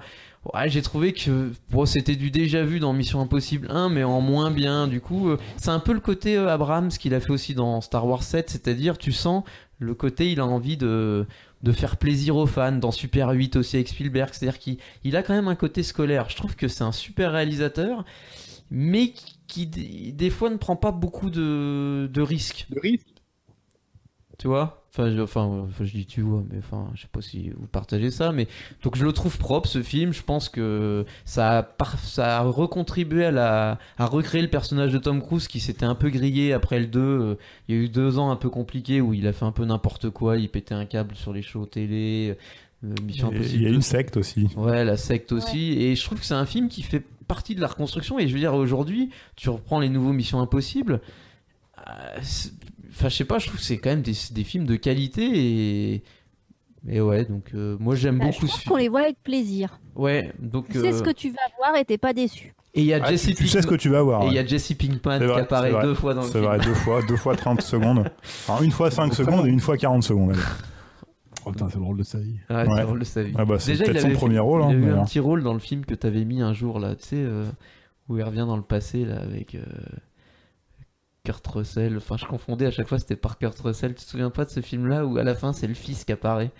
Ouais, j'ai trouvé que bon, c'était du déjà vu dans Mission Impossible 1, mais en moins bien. Du coup, euh, c'est un peu le côté euh, Abrams qu'il a fait aussi dans Star Wars 7, c'est-à-dire tu sens le côté il a envie de de faire plaisir aux fans dans Super 8 aussi avec Spielberg, c'est-à-dire qu'il il a quand même un côté scolaire. Je trouve que c'est un super réalisateur, mais qui, des- fois ne prend pas beaucoup de, de risques. Le risque, Tu vois? Enfin, je, enfin, euh, enfin, je dis tu vois, mais enfin, je sais pas si vous partagez ça, mais donc je le trouve propre ce film. Je pense que ça a, par- ça a recontribué à la, à recréer le personnage de Tom Cruise qui s'était un peu grillé après le 2. Euh, Il y a eu deux ans un peu compliqués où il a fait un peu n'importe quoi. Il pétait un câble sur les shows télé. euh, Mission Impossible Il y a 2, une secte aussi. Ouais, la secte aussi. Et je trouve que c'est un film qui fait partie de la reconstruction. Et je veux dire, aujourd'hui, tu reprends les nouveaux Missions Impossibles. Euh, c'est- Enfin, je sais pas, je trouve que c'est quand même des, des films de qualité. Et, et ouais, donc euh, moi j'aime Bah, je beaucoup ce pense film. qu'on les voit avec plaisir. Ouais, donc. Tu sais euh, ce que tu vas voir et t'es pas déçu. Et il y a Ah, Jesse tu, sais ce que tu vas avoir. Et il y a Jesse Pinkman C'est qui vrai, apparaît c'est vrai. deux fois dans le C'est film. vrai, deux fois, deux fois 30 secondes. Alors, une fois 5 secondes et une fois 40 secondes. allez. Oh, putain, c'est le rôle de sa vie. Ouais, Ouais. c'est drôle de sa vie. Ah bah, c'est Déjà, il peut-être avait son fait- premier rôle. Il hein, a eu mais, un euh, petit rôle dans le film que t'avais mis un jour là, tu sais, euh, où il revient dans le passé là avec euh, Kurt Russell. Enfin, je confondais à chaque fois, c'était par Kurt Russell. Tu te souviens pas de ce film-là où à la fin c'est le fils qui apparaît?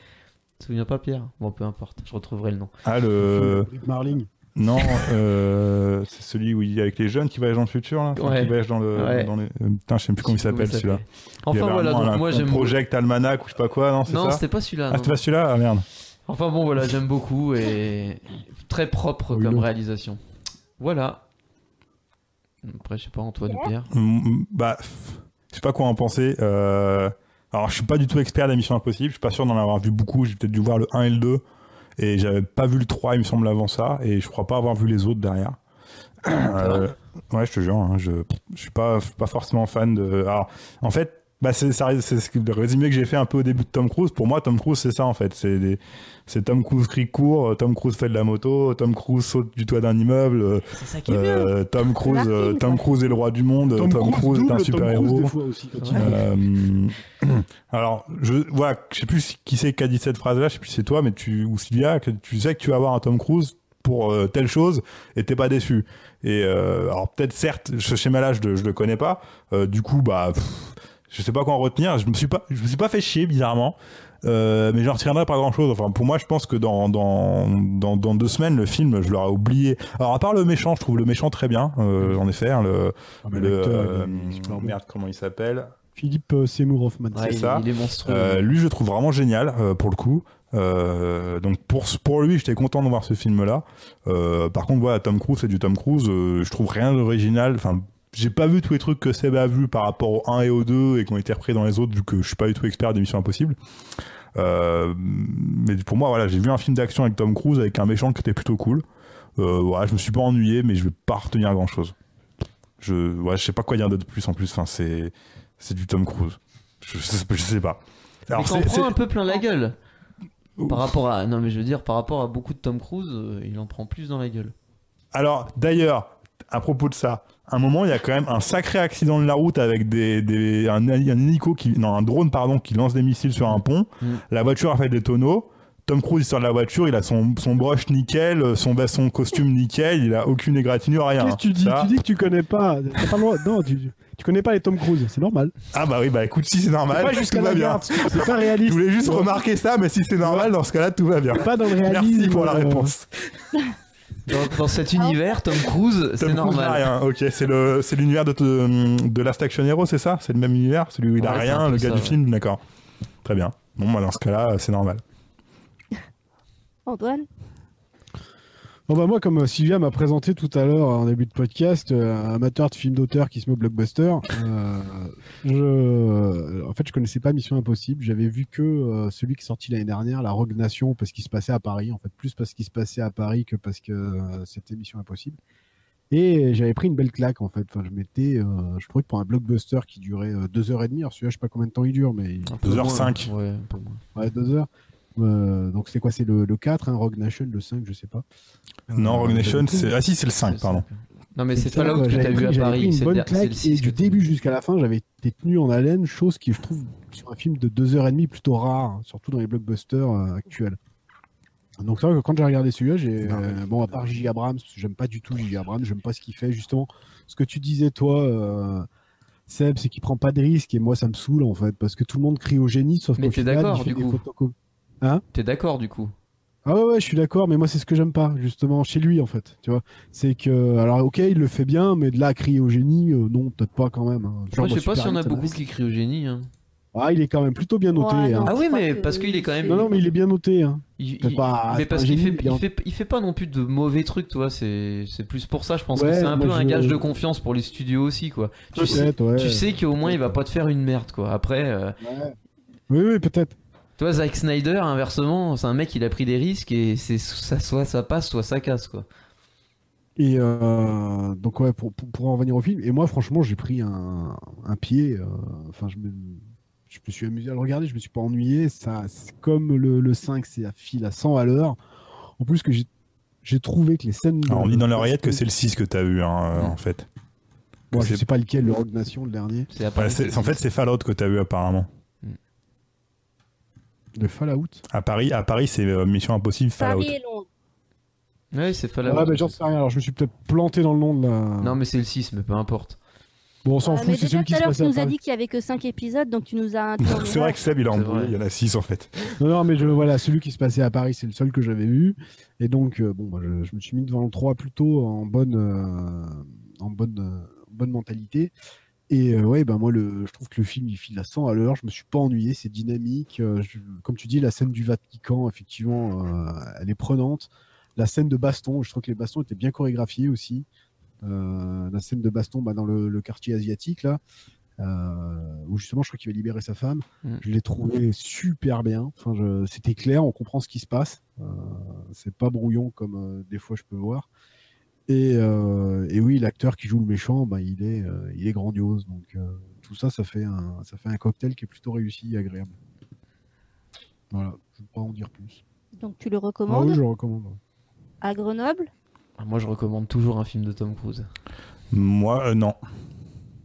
Tu te souviens pas, Pierre? Bon, peu importe, je retrouverai le nom. Ah, le. Rick Marling. Non, euh, c'est celui où il est avec les jeunes qui voyagent dans le futur, là. Enfin, Ouais. Qui voyagent dans le. Ouais. Dans les... euh, Putain, je sais plus comment il s'appelle celui-là. Il y Enfin voilà, donc un- moi j'aime. Project Almanac ou je sais pas quoi, non, c'est Non, c'était pas celui-là. Ah, c'était pas celui-là Ah merde. Enfin bon, voilà, j'aime beaucoup et très propre Oui, comme réalisation. Voilà. Après, je sais pas, Antoine ou Pierre. Bah, je sais pas quoi en penser. Euh, Alors, je suis pas du tout expert des Missions Impossibles. Je suis pas sûr d'en avoir vu beaucoup. J'ai peut-être dû voir le 1 et le 2. Et j'avais pas vu le 3, il me semble, avant ça. Et je crois pas avoir vu les autres derrière. Euh, ouais, je te jure. hein, je, je suis pas, je suis pas forcément fan de. Alors, en fait. Bah c'est ça- c'est ce que- le résumé que j'ai fait un peu au début de Tom Cruise. Pour moi, Tom Cruise, c'est ça en fait. C'est des- c'est Tom Cruise crie court, Tom Cruise fait de la moto, Tom Cruise saute du toit d'un immeuble, euh, C'est ça qui est bien. euh, Tom Cruise, euh, Tom. Cruise est le roi du monde, Tom, Cruise, est un super héros. aussi. Euh, alors, je voilà, je sais plus qui c'est qui a dit cette phrase-là, je sais plus si c'est toi, mais tu ou Sylvia, que tu sais que tu vas avoir un Tom Cruise pour euh, telle chose et t'es pas déçu. Et euh, alors peut-être certes, ce schéma-là, je, le- je le connais pas. Euh, du coup, bah, pff, je sais pas quoi en retenir. Je me suis pas, je me suis pas fait chier bizarrement. Euh, mais j'en retiendrai pas grand chose. Enfin, pour moi, je pense que dans, dans, dans, dans deux semaines, le film, je l'aurais oublié. Alors, à part le méchant, je trouve le méchant très bien, euh, en effet. hein, le, Ah, le, euh, merde, comment il s'appelle Philippe euh, Seymour Hoffman. Ouais, c'est il, ça. il est monstrueux. Euh, lui, je le trouve vraiment génial euh, pour le coup. Euh, donc pour pour lui, j'étais content de voir ce film-là. Euh, par contre, voilà, Tom Cruise, c'est du Tom Cruise. euh, je trouve rien d'original. Enfin, j'ai pas vu tous les trucs que Seb a vu par rapport au 1 et au 2 et qui ont été repris dans les autres, vu que je suis pas du tout expert des Missions Impossibles. Euh, mais pour moi, voilà, j'ai vu un film d'action avec Tom Cruise avec un méchant qui était plutôt cool. Euh, voilà, je me suis pas ennuyé, mais je vais pas retenir grand chose. Je, ouais, je sais pas quoi dire de plus en plus. Enfin, c'est, c'est du Tom Cruise. Je, je sais, pas. il s'en c'est- prend un peu plein la gueule. Par rapport à. Non, mais je veux dire, par rapport à beaucoup de Tom Cruise, euh, il en prend plus dans la gueule. Alors, d'ailleurs, à propos de ça, un moment, il y a quand même un sacré accident de la route avec des, des- un, un hélico qui, non, un drone pardon, qui lance des missiles sur un pont. Mm. La voiture a fait des tonneaux. Tom Cruise il sort de la voiture, il a son, son brush nickel, son, son costume nickel, il a aucune égratignure, rien. Qu'est-ce que tu dis? Ça- Tu dis que tu connais pas. t'as pas le droit- Non, tu, tu connais pas les Tom Cruise, c'est normal. Ah bah oui, bah écoute, si c'est normal, pas tout va bien. c'est pas Je voulais juste remarquer ça, mais si c'est normal, dans ce cas-là, tout va bien. Pas dans le réalisme. Merci pour la euh, réponse. Dans, dans cet univers, Tom Cruise, Tom c'est Cruise n'a normal. rien. Ok, c'est le c'est l'univers de, de, de Last Action Hero, c'est ça? C'est le même univers? Celui où il a Ouais, c'est rien, un peu le gars ça, du ouais. film? D'accord. Très bien. Bon, bah, dans ce cas-là, c'est normal. Antoine? Bon bah moi, comme euh, Sylvia m'a présenté tout à l'heure euh, en début de podcast, euh, amateur de films d'auteur qui se met blockbuster, euh, je... en fait, je connaissais pas Mission Impossible. J'avais vu que celui qui est sorti l'année dernière, La Rogue Nation, parce qu'il se passait à Paris. En fait, plus parce qu'il se passait à Paris que parce que c'était Mission Impossible. Et j'avais pris une belle claque en fait. Enfin, je m'étais, je trouvais que pour un blockbuster qui durait 2h30, alors celui-là, je sais pas combien de temps il dure, mais. 2h05. Ouais, 2h. Euh, donc c'est quoi? C'est le, le 4, hein, Rogue Nation, le 5, je sais pas. Non, Euh, Rogue Nation, c'est. Ah si, c'est le 5, C'est pardon. Non, mais c'est ça, Fallout que j'avais t'as vu à Paris. pris une bonne claque le et 6 du que début jusqu'à la fin, j'avais été tenu en haleine, chose qui je trouve sur un film de deux heures et demie plutôt rare, surtout dans les blockbusters euh, actuels. Donc c'est vrai que quand j'ai regardé celui-là, j'ai euh, bon à part J. Abrams, j'aime pas du tout J. Abrams, j'aime pas ce qu'il fait justement. Ce que tu disais toi, euh, Seb, c'est qu'il prend pas de risques et moi ça me saoule en fait parce que tout le monde crie au génie sauf t'es final, d'accord, il fait du des coup. Photocopies. T'es d'accord, du coup? Ah ouais, ouais, je suis d'accord, mais moi c'est ce que j'aime pas, justement, chez lui en fait, tu vois. C'est que, alors ok, il le fait bien, mais de là à crier au génie, euh, non, peut-être pas quand même. hein. Genre, Moi, je moi, sais pas s'il y en a beaucoup qui crient au génie. hein. m'a- Ah, il est quand même plutôt bien noté. Ouais, hein. Ah oui, mais que parce qu'il est quand même. Non, non, mais il est bien noté. Hein. Il, pas- mais parce qu'il fait, génie, il fait, il fait pas non plus de mauvais trucs, toi. C'est, c'est plus pour ça. Je pense que c'est un peu un gage de confiance pour les studios aussi, quoi. Tu sais, ouais. tu sais qu'au moins il va pas te faire une merde, quoi. Après, euh, Ouais. Oui, oui, peut-être. Toi, Zack Snyder, inversement, c'est un mec, il a pris des risques et c'est ça, soit ça passe, soit ça casse, quoi. Et euh, donc, ouais, pour, pour, pour en revenir au film, et moi, franchement, j'ai pris un, un pied. euh, Enfin, je me, je me suis amusé à le regarder, je me suis pas ennuyé. Ça, c'est comme le, le 5, c'est à fil à 100 à l'heure. En plus, que j'ai j'ai trouvé que les scènes. Alors, on dit dans l'oreillette que c'est le 6 que t'as eu, hein, euh, en fait. Moi, que je c'est- sais pas lequel, le Rogue Nation, le dernier. En fait, c'est Fallout que t'as eu apparemment. De Fallout À Paris, à Paris c'est euh, Mission Impossible Fallout. Paris et Londres. Ouais, c'est Fallout. Ouais, mais j'en sais rien. Alors, je me suis peut-être planté dans le nom de la. Non, mais c'est le 6, mais peu importe. Bon, on s'en Ouais, fout, mais c'est celui qui tout à se l'heure, passe tu à nous as Paris. dit qu'il y avait que 5 épisodes, donc tu nous as C'est vrai que Seb il a embrouillé, il y en a 6 en fait. Non, non, mais je, voilà, celui qui se passait à Paris, c'est le seul que j'avais vu. Et donc, euh, bon, bah, je, je me suis mis devant le 3 plutôt en bonne, euh, en bonne, euh, bonne mentalité. Et euh, ouais, ben moi, le, je trouve que le film, il file à 100 à l'heure. Je me suis pas ennuyé, c'est dynamique. Euh, je- comme tu dis, la scène du Vatican, effectivement, euh, elle est prenante. La scène de baston, je trouve que les bastons étaient bien chorégraphiés aussi. Euh, la scène de baston bah, dans le, le quartier asiatique, là, où justement, je crois qu'il va libérer sa femme. Mm. Je l'ai trouvé super bien. Enfin, je- c'était clair, on comprend ce qui se passe. C'est pas brouillon comme des fois je peux voir. Et, euh, et oui, l'acteur qui joue le méchant, bah, il, est, euh, il est grandiose. Donc euh, tout ça, ça fait, un, ça fait un cocktail qui est plutôt réussi et agréable. Voilà, je ne vais pas en dire plus. Donc tu le Ah recommandes oui, je le recommande. à Grenoble? Ah, Moi, je recommande toujours un film de Tom Cruise. Moi euh, non.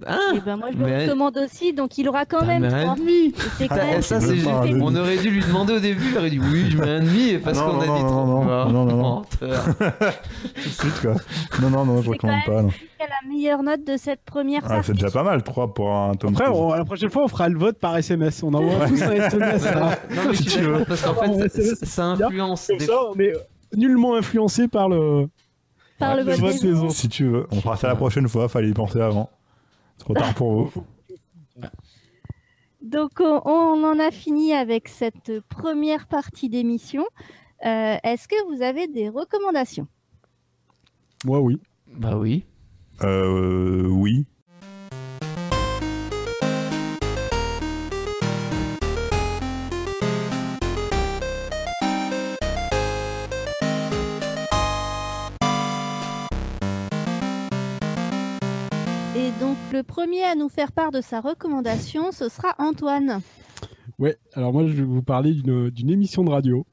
Ah Et ben moi je le mais- recommande aussi, donc il aura quand même un trois. demi c'est Ah, même- ça, c'est. On aurait dû lui demander au début, il aurait dit oui, je mets un demi, et parce qu'on a non, dit non, non, Ah, non, non, non. menteur. Tout de suite quoi. Non, non, non, je C'est recommande pas. a la meilleure note de cette première Ah, partie c'est déjà pas mal, 3 pour un Tom Après, la prochaine fois, on fera le vote par SMS. On envoie tous un SMS. là. Non, mais Si tu veux. parce qu'en Ah, fait, c'est- ça, influence. Comme ça, on est nullement influencé par le, par le le vote. Si tu veux, on fera ça la prochaine fois, fallait y penser avant. Trop tard pour vous. Donc on, on en a fini avec cette première partie d'émission. Euh, Est-ce que vous avez des recommandations? Moi, oui. Bah oui. Euh, oui. Le premier à nous faire part de sa recommandation, ce sera Antoine. Ouais, alors moi je vais vous parler d'une émission de radio.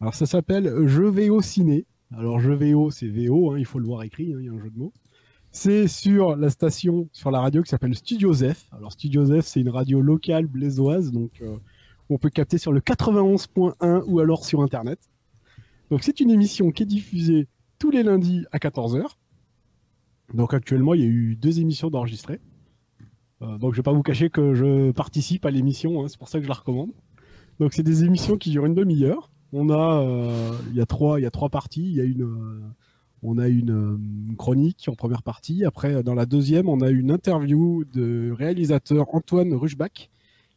Alors ça s'appelle Je vais au ciné. Alors Je vais au, c'est VO, hein, il faut le voir écrit, hein, il y a un jeu de mots. C'est sur la station, sur la radio qui s'appelle Studio Zef. Alors Studio Zef, c'est une radio locale blaisoise, donc euh, on peut capter sur le 91.1 ou alors sur Internet. Donc c'est une émission qui est diffusée tous les lundis à 14h. Donc actuellement, il y a eu deux émissions d'enregistrées. Euh, donc je vais pas vous cacher que je participe à l'émission, hein, c'est pour ça que je la recommande. Donc c'est des émissions qui durent une demi-heure. On a, euh, il y a trois, il y a trois parties. Il y a une, euh, on a une, chronique en première partie. Après, dans la deuxième, on a une interview de réalisateur Antoine Rushbach,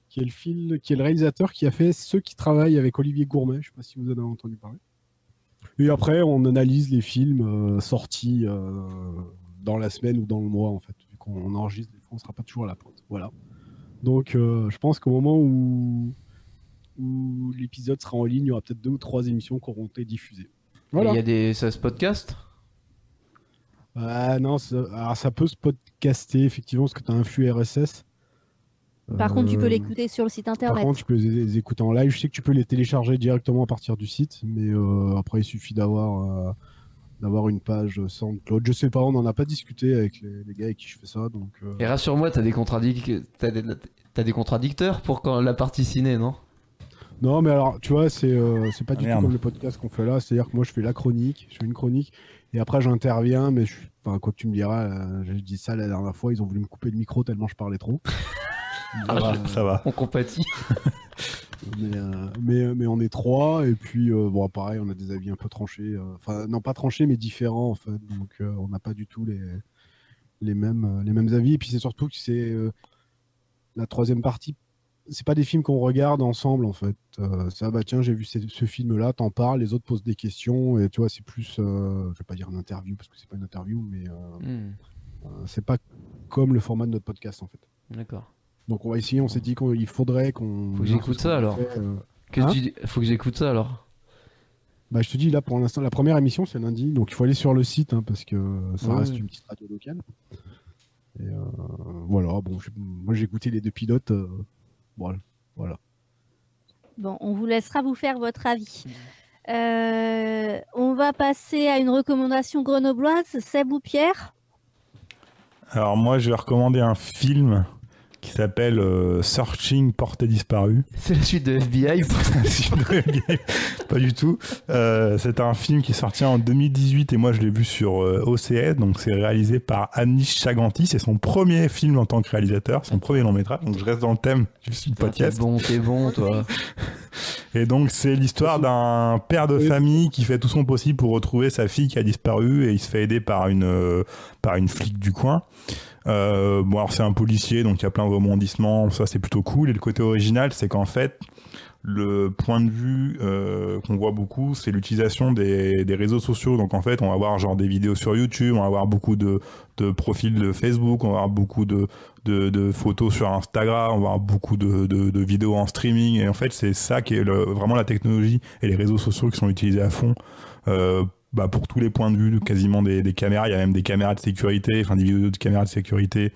qui est le fil, qui est le réalisateur qui a fait ceux qui travaillent avec Olivier Gourmet. Je sais pas si vous en avez entendu parler. Et après, on analyse les films sortis dans la semaine ou dans le mois, en fait. Vu qu'on enregistre, des fois, on sera pas toujours à la pointe. Voilà. Donc, euh, je pense qu'au moment où, où l'épisode sera en ligne, il y aura peut-être deux ou trois émissions qui auront été diffusées. Il y a des. Ça se podcast? Ah non, ça, alors ça peut se podcaster, effectivement, parce que tu as un flux RSS. Par contre, tu peux Euh, l'écouter sur le site Par internet. contre, tu peux les, les écouter en live. Je sais que tu peux les télécharger directement à partir du site, mais euh, après, il suffit d'avoir euh, d'avoir une page SoundCloud. Je sais pas, on n'en a pas discuté avec les, les gars avec qui je fais ça. Donc, euh, Et rassure-moi, t'as des, contradic- t'as des... t'as des contradicteurs pour quand la partie ciné, non? Non, mais alors, tu vois, c'est euh, c'est pas Ah, du merde. tout comme le podcast qu'on fait là. C'est-à-dire que moi, je fais la chronique, je fais une chronique, et après, j'interviens, mais je, enfin, quoi que tu me diras, euh, j'ai dit ça la dernière fois, ils ont voulu me couper le micro tellement je parlais trop. Ah, Euh, Ça va. On compatit. mais, euh, mais, mais on est trois, et puis, euh, bon, pareil, on a des avis un peu tranchés. euh, Enfin, non, pas tranchés, mais différents, en fait. Donc, euh, on n'a pas du tout les, les, mêmes, euh, les mêmes avis. Et puis, c'est surtout que c'est euh, la troisième partie. C'est pas des films qu'on regarde ensemble, en fait. Euh, ça, bah tiens, j'ai vu ce, ce film-là, t'en parles, les autres posent des questions, et tu vois, c'est plus, euh, je vais pas dire une interview, parce que c'est pas une interview, mais euh, Hmm, euh, c'est pas comme le format de notre podcast, en fait. D'accord. Donc, on va essayer, on s'est dit qu'il faudrait qu'on. Faut que j'écoute ça, alors. Fait, euh, Que Hein tu dis- Faut que j'écoute ça alors. Bah, je te dis, là, pour l'instant, la première émission, c'est lundi. Donc, il faut aller sur le site, hein, parce que ça Ouais. reste une petite radio locale. Et euh, voilà, bon, moi, j'ai écouté les deux pilotes. euh, voilà. voilà. Bon, on vous laissera vous faire votre avis. Euh, on va passer à une recommandation grenobloise. Seb ou Pierre? Alors moi, je vais recommander un film qui s'appelle euh, Searching Portée Disparue. C'est la suite de FBI. pas du tout. Euh, c'est un film qui est sorti en 2018 et moi je l'ai vu sur euh, OCS. Donc c'est réalisé par Anish Chaganti. C'est son premier film en tant que réalisateur, son premier long métrage. Donc je reste dans le thème du podcast. T'es bon, t'es bon, toi. Et donc c'est l'histoire d'un père de famille qui fait tout son possible pour retrouver sa fille qui a disparu et il se fait aider par une euh, par une flic du coin. Euh, bon alors c'est un policier donc il y a plein de rebondissements, ça c'est plutôt cool. Et le côté original c'est qu'en fait le point de vue euh, qu'on voit beaucoup, c'est l'utilisation des, des réseaux sociaux. Donc en fait, on va voir genre des vidéos sur YouTube, on va avoir beaucoup de, de profils de Facebook, on va avoir beaucoup de, de, de photos sur Instagram, on va avoir beaucoup de, de, vidéos en streaming. Et en fait, c'est ça qui est le, vraiment la technologie et les réseaux sociaux qui sont utilisés à fond. Euh, bah, pour tous les points de vue, quasiment des, des caméras, il y a même des caméras de sécurité, enfin des vidéos de caméras de sécurité.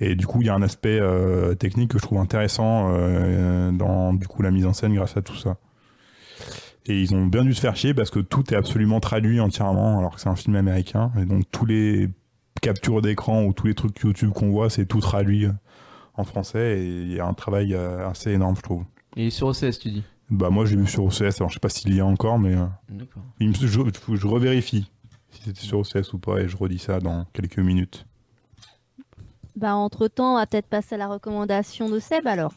Et du coup, il y a un aspect euh, technique que je trouve intéressant euh, dans du coup la mise en scène grâce à tout ça. Et ils ont bien dû se faire chier parce que tout est absolument traduit entièrement, alors que c'est un film américain. Et donc tous les captures d'écran ou tous les trucs YouTube qu'on voit, c'est tout traduit euh, en français. Et il y a un travail assez énorme, je trouve. Et sur OCS, tu dis? Bah moi, j'ai vu sur OCS. Alors je sais pas s'il y a encore, mais euh, D'accord. il me- je, je, je revérifie si c'était sur OCS ou pas, et je redis ça dans quelques minutes. Bah, entre-temps, on va peut-être passer à la recommandation de Seb alors.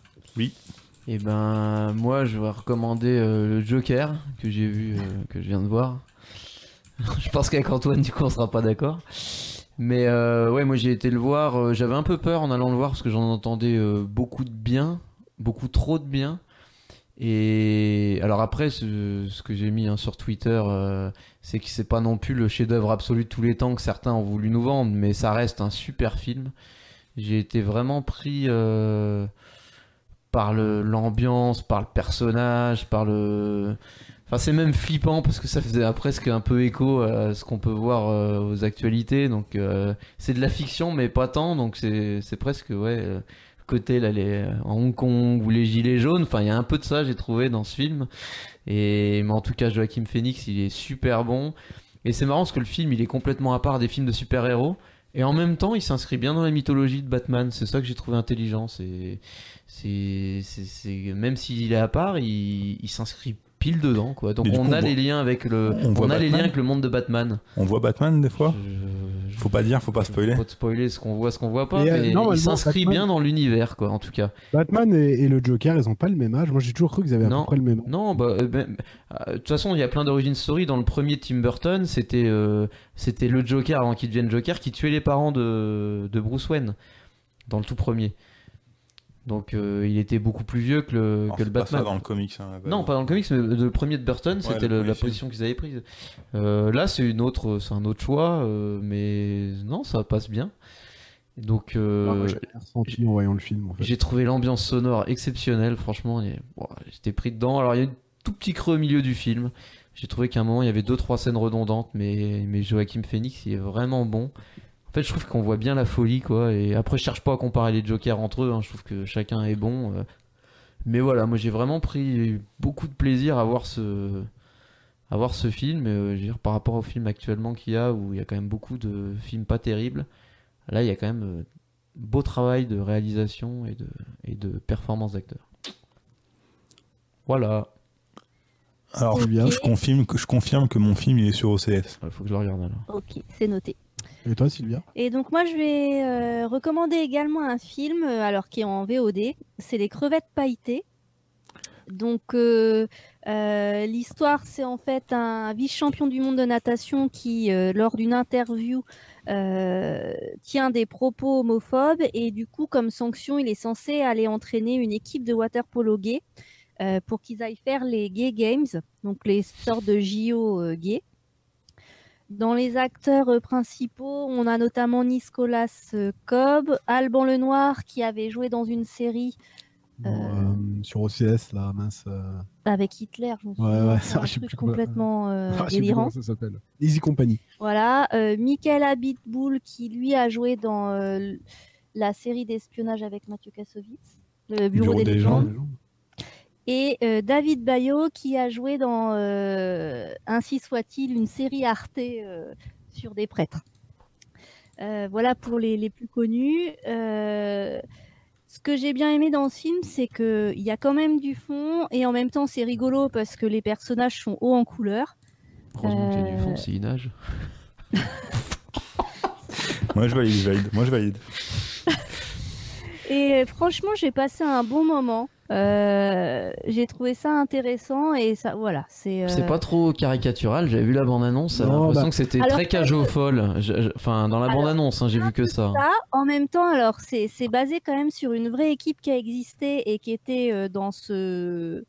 Et ben moi je vais recommander euh, le Joker que j'ai vu, euh, que je viens de voir. je pense qu'avec Antoine du coup on sera pas d'accord. Mais euh, ouais moi j'ai été le voir, euh, j'avais un peu peur en allant le voir parce que j'en entendais euh, beaucoup de bien, beaucoup trop de bien. Et alors après ce, que j'ai mis hein, sur Twitter euh, c'est que c'est pas non plus le chef-d'œuvre absolu de tous les temps que certains ont voulu nous vendre, mais ça reste un super film. J'ai été vraiment pris euh, par l'ambiance, par le personnage, par le. Enfin, c'est même flippant parce que ça faisait euh, presque un peu écho à ce qu'on peut voir aux actualités. Donc, c'est de la fiction, mais pas tant. Donc, c'est presque, ouais, côté là, les, en Hong Kong ou les Gilets jaunes. Enfin, il y a un peu de ça, j'ai trouvé dans ce film. Et, mais en tout cas, Joachim Phoenix, il est super bon. Et c'est marrant parce que le film, il est complètement à part des films de super-héros. Et en même temps, il s'inscrit bien dans la mythologie de Batman. C'est ça que j'ai trouvé intelligent. C'est, c'est, c'est, c'est- même s'il est à part, il, il s'inscrit pile dedans, quoi. Donc on coup, a on les voit- liens avec le, on a les liens avec le monde de Batman. On voit Batman des fois Je- je- Faut pas dire, faut pas spoiler. Faut spoiler ce qu'on voit, ce qu'on voit pas. Et, euh, mais normalement, il s'inscrit Batman- bien dans l'univers, quoi. En tout cas. Batman et, et le Joker, ils ont pas le même âge. Moi, j'ai toujours cru qu'ils avaient à Non. peu près le même âge. Non, bah, euh, ben, euh, de toute façon, il y a plein d'origine story. Dans le premier Tim Burton, c'était euh, c'était le Joker avant qu'il devienne Joker qui tuait les parents de, de Bruce Wayne dans le tout premier. Donc, euh, il était beaucoup plus vieux que le, Alors, que le c'est pas ça Batman. dans le comics. hein. Non, pas dans le comics, mais le premier de Burton, c'était la position qu'ils avaient prise. Euh, là, c'est une autre, c'est un autre choix, euh, mais non, ça passe bien. Donc, j'ai en voyant le film. En fait. j'ai trouvé l'ambiance sonore exceptionnelle, franchement. J'étais pris dedans. Alors, il y a un tout petit creux au milieu du film. J'ai trouvé qu'à un moment, il y avait deux trois scènes redondantes, mais, mais Joachim Phoenix, il est vraiment bon. En fait, je trouve qu'on voit bien la folie, quoi. Et après, je cherche pas à comparer les Jokers entre eux. hein, Je trouve que chacun est bon. euh. Mais voilà, moi, j'ai vraiment pris beaucoup de plaisir à voir ce, à voir ce film. euh, je veux dire, par rapport au film actuellement qu'il y a, où il y a quand même beaucoup de films pas terribles. Là, il y a quand même euh, beau travail de réalisation et de, et de performance d'acteur. Voilà, Alors, je confirme, que, je confirme que mon film il est sur OCS. il faut que je le regarde alors. Ok, c'est noté. Et toi, Sylvia? Et donc moi je vais euh, recommander également un film, euh, alors qui est en VOD, c'est Les crevettes pailletées. Donc euh, l'histoire c'est en fait un vice-champion du monde de natation qui lors d'une interview tient des propos homophobes et du coup comme sanction il est censé aller entraîner une équipe de water polo gay pour qu'ils aillent faire les gay games, donc les sortes de JO gays. Dans les acteurs euh, principaux, on a notamment Nicolas euh, Cobb, Alban Lenoir qui avait joué dans une série euh, Sur OCS, là, mince. avec Hitler. Je me Ouais, ouais, ça, un je truc plus complètement euh, ah, délirant. ça s'appelle. Easy Company. Voilà, euh, Michael Abitboul qui lui a joué dans la série d'espionnage avec Mathieu Kassovitz, le Bureau, des, légendes. Et euh, David Bayot qui a joué dans euh, Ainsi soit-il, une série Arte euh, sur des prêtres. Euh, voilà pour les, les plus connus. Euh, Ce que j'ai bien aimé dans ce film, c'est qu'il y a quand même du fond et en même temps c'est rigolo parce que les personnages sont hauts en couleur. Heureusement qu'il y a du fond, nage. Moi, je valide, je valide. Moi, je valide. Et franchement, j'ai passé un bon moment. Euh, j'ai trouvé ça intéressant et ça, voilà, c'est. euh, C'est pas trop caricatural, j'avais vu la bande-annonce, j'avais Non, l'impression bah- que c'était très que- cage au folle. Je- je- Enfin, dans la Alors, bande-annonce, hein, j'ai vu que ça. ça. En même temps, alors c'est c'est basé quand même sur une vraie équipe qui a existé et qui était euh, dans ce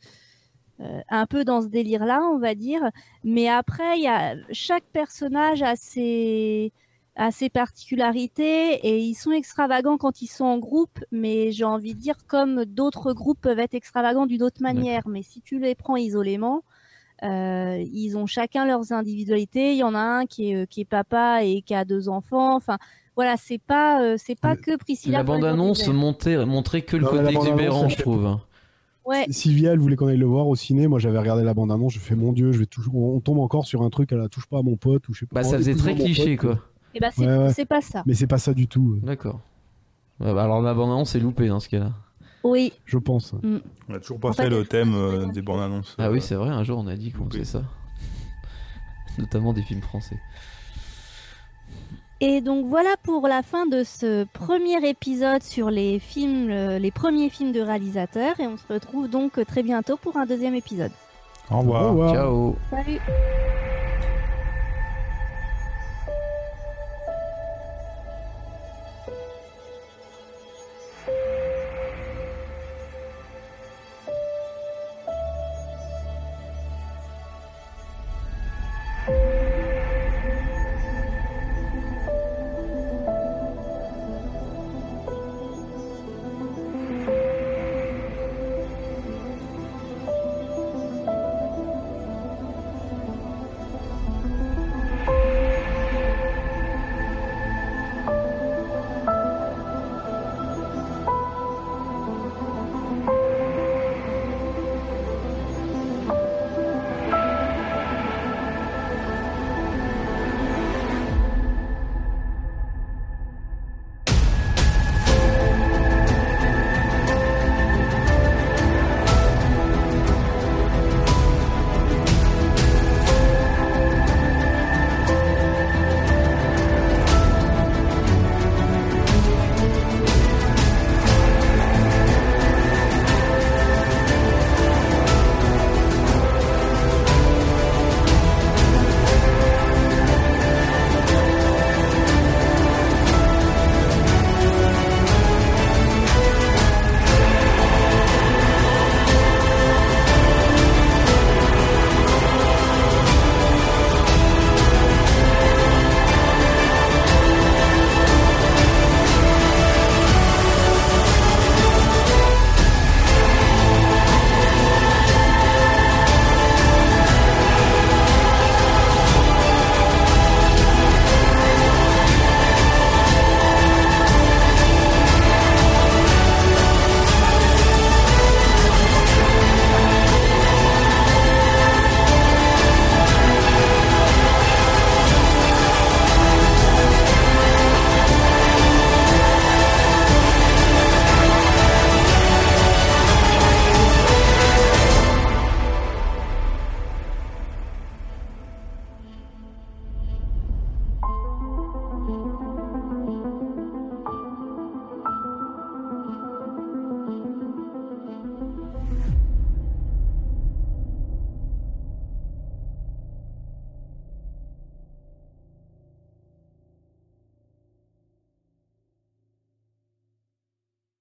euh, un peu dans ce délire-là, on va dire. Mais après, il y a chaque personnage a ses a ses particularités et ils sont extravagants quand ils sont en groupe, mais j'ai envie de dire comme d'autres groupes peuvent être extravagants d'une autre manière. Mais si tu les prends isolément, euh, ils ont chacun leurs individualités. Il y en a un qui est, euh, qui est papa et qui a deux enfants. Enfin, voilà, c'est pas, euh, c'est pas que Priscilla. La bande-annonce Forever. montait, montrait que le Non, côté exubérant, elle je trouve. Ouais, Sylvia, elle voulait qu'on aille le voir au ciné. Moi, j'avais regardé la bande-annonce. Je fais mon Dieu, je vais toujours... on tombe encore sur un truc à la touche pas à mon pote ou je sais pas. Bah, ça faisait très cliché, pote. quoi. Et bah c'est Ouais, ouais. c'est pas ça. Mais c'est pas ça du tout, euh, D'accord. Ouais, bah, alors la bande-annonce est loupée dans ce cas-là. Oui, je pense. On a toujours pas En fait fait, le thème euh, des bandes annonces. Ah oui, c'est vrai, un jour on a dit qu'on faisait ça. Notamment des films français. et donc voilà pour la fin de ce premier épisode sur les films, euh, les premiers films de réalisateurs. Et on se retrouve donc très bientôt pour un deuxième épisode. Au revoir. Au revoir. Ciao Salut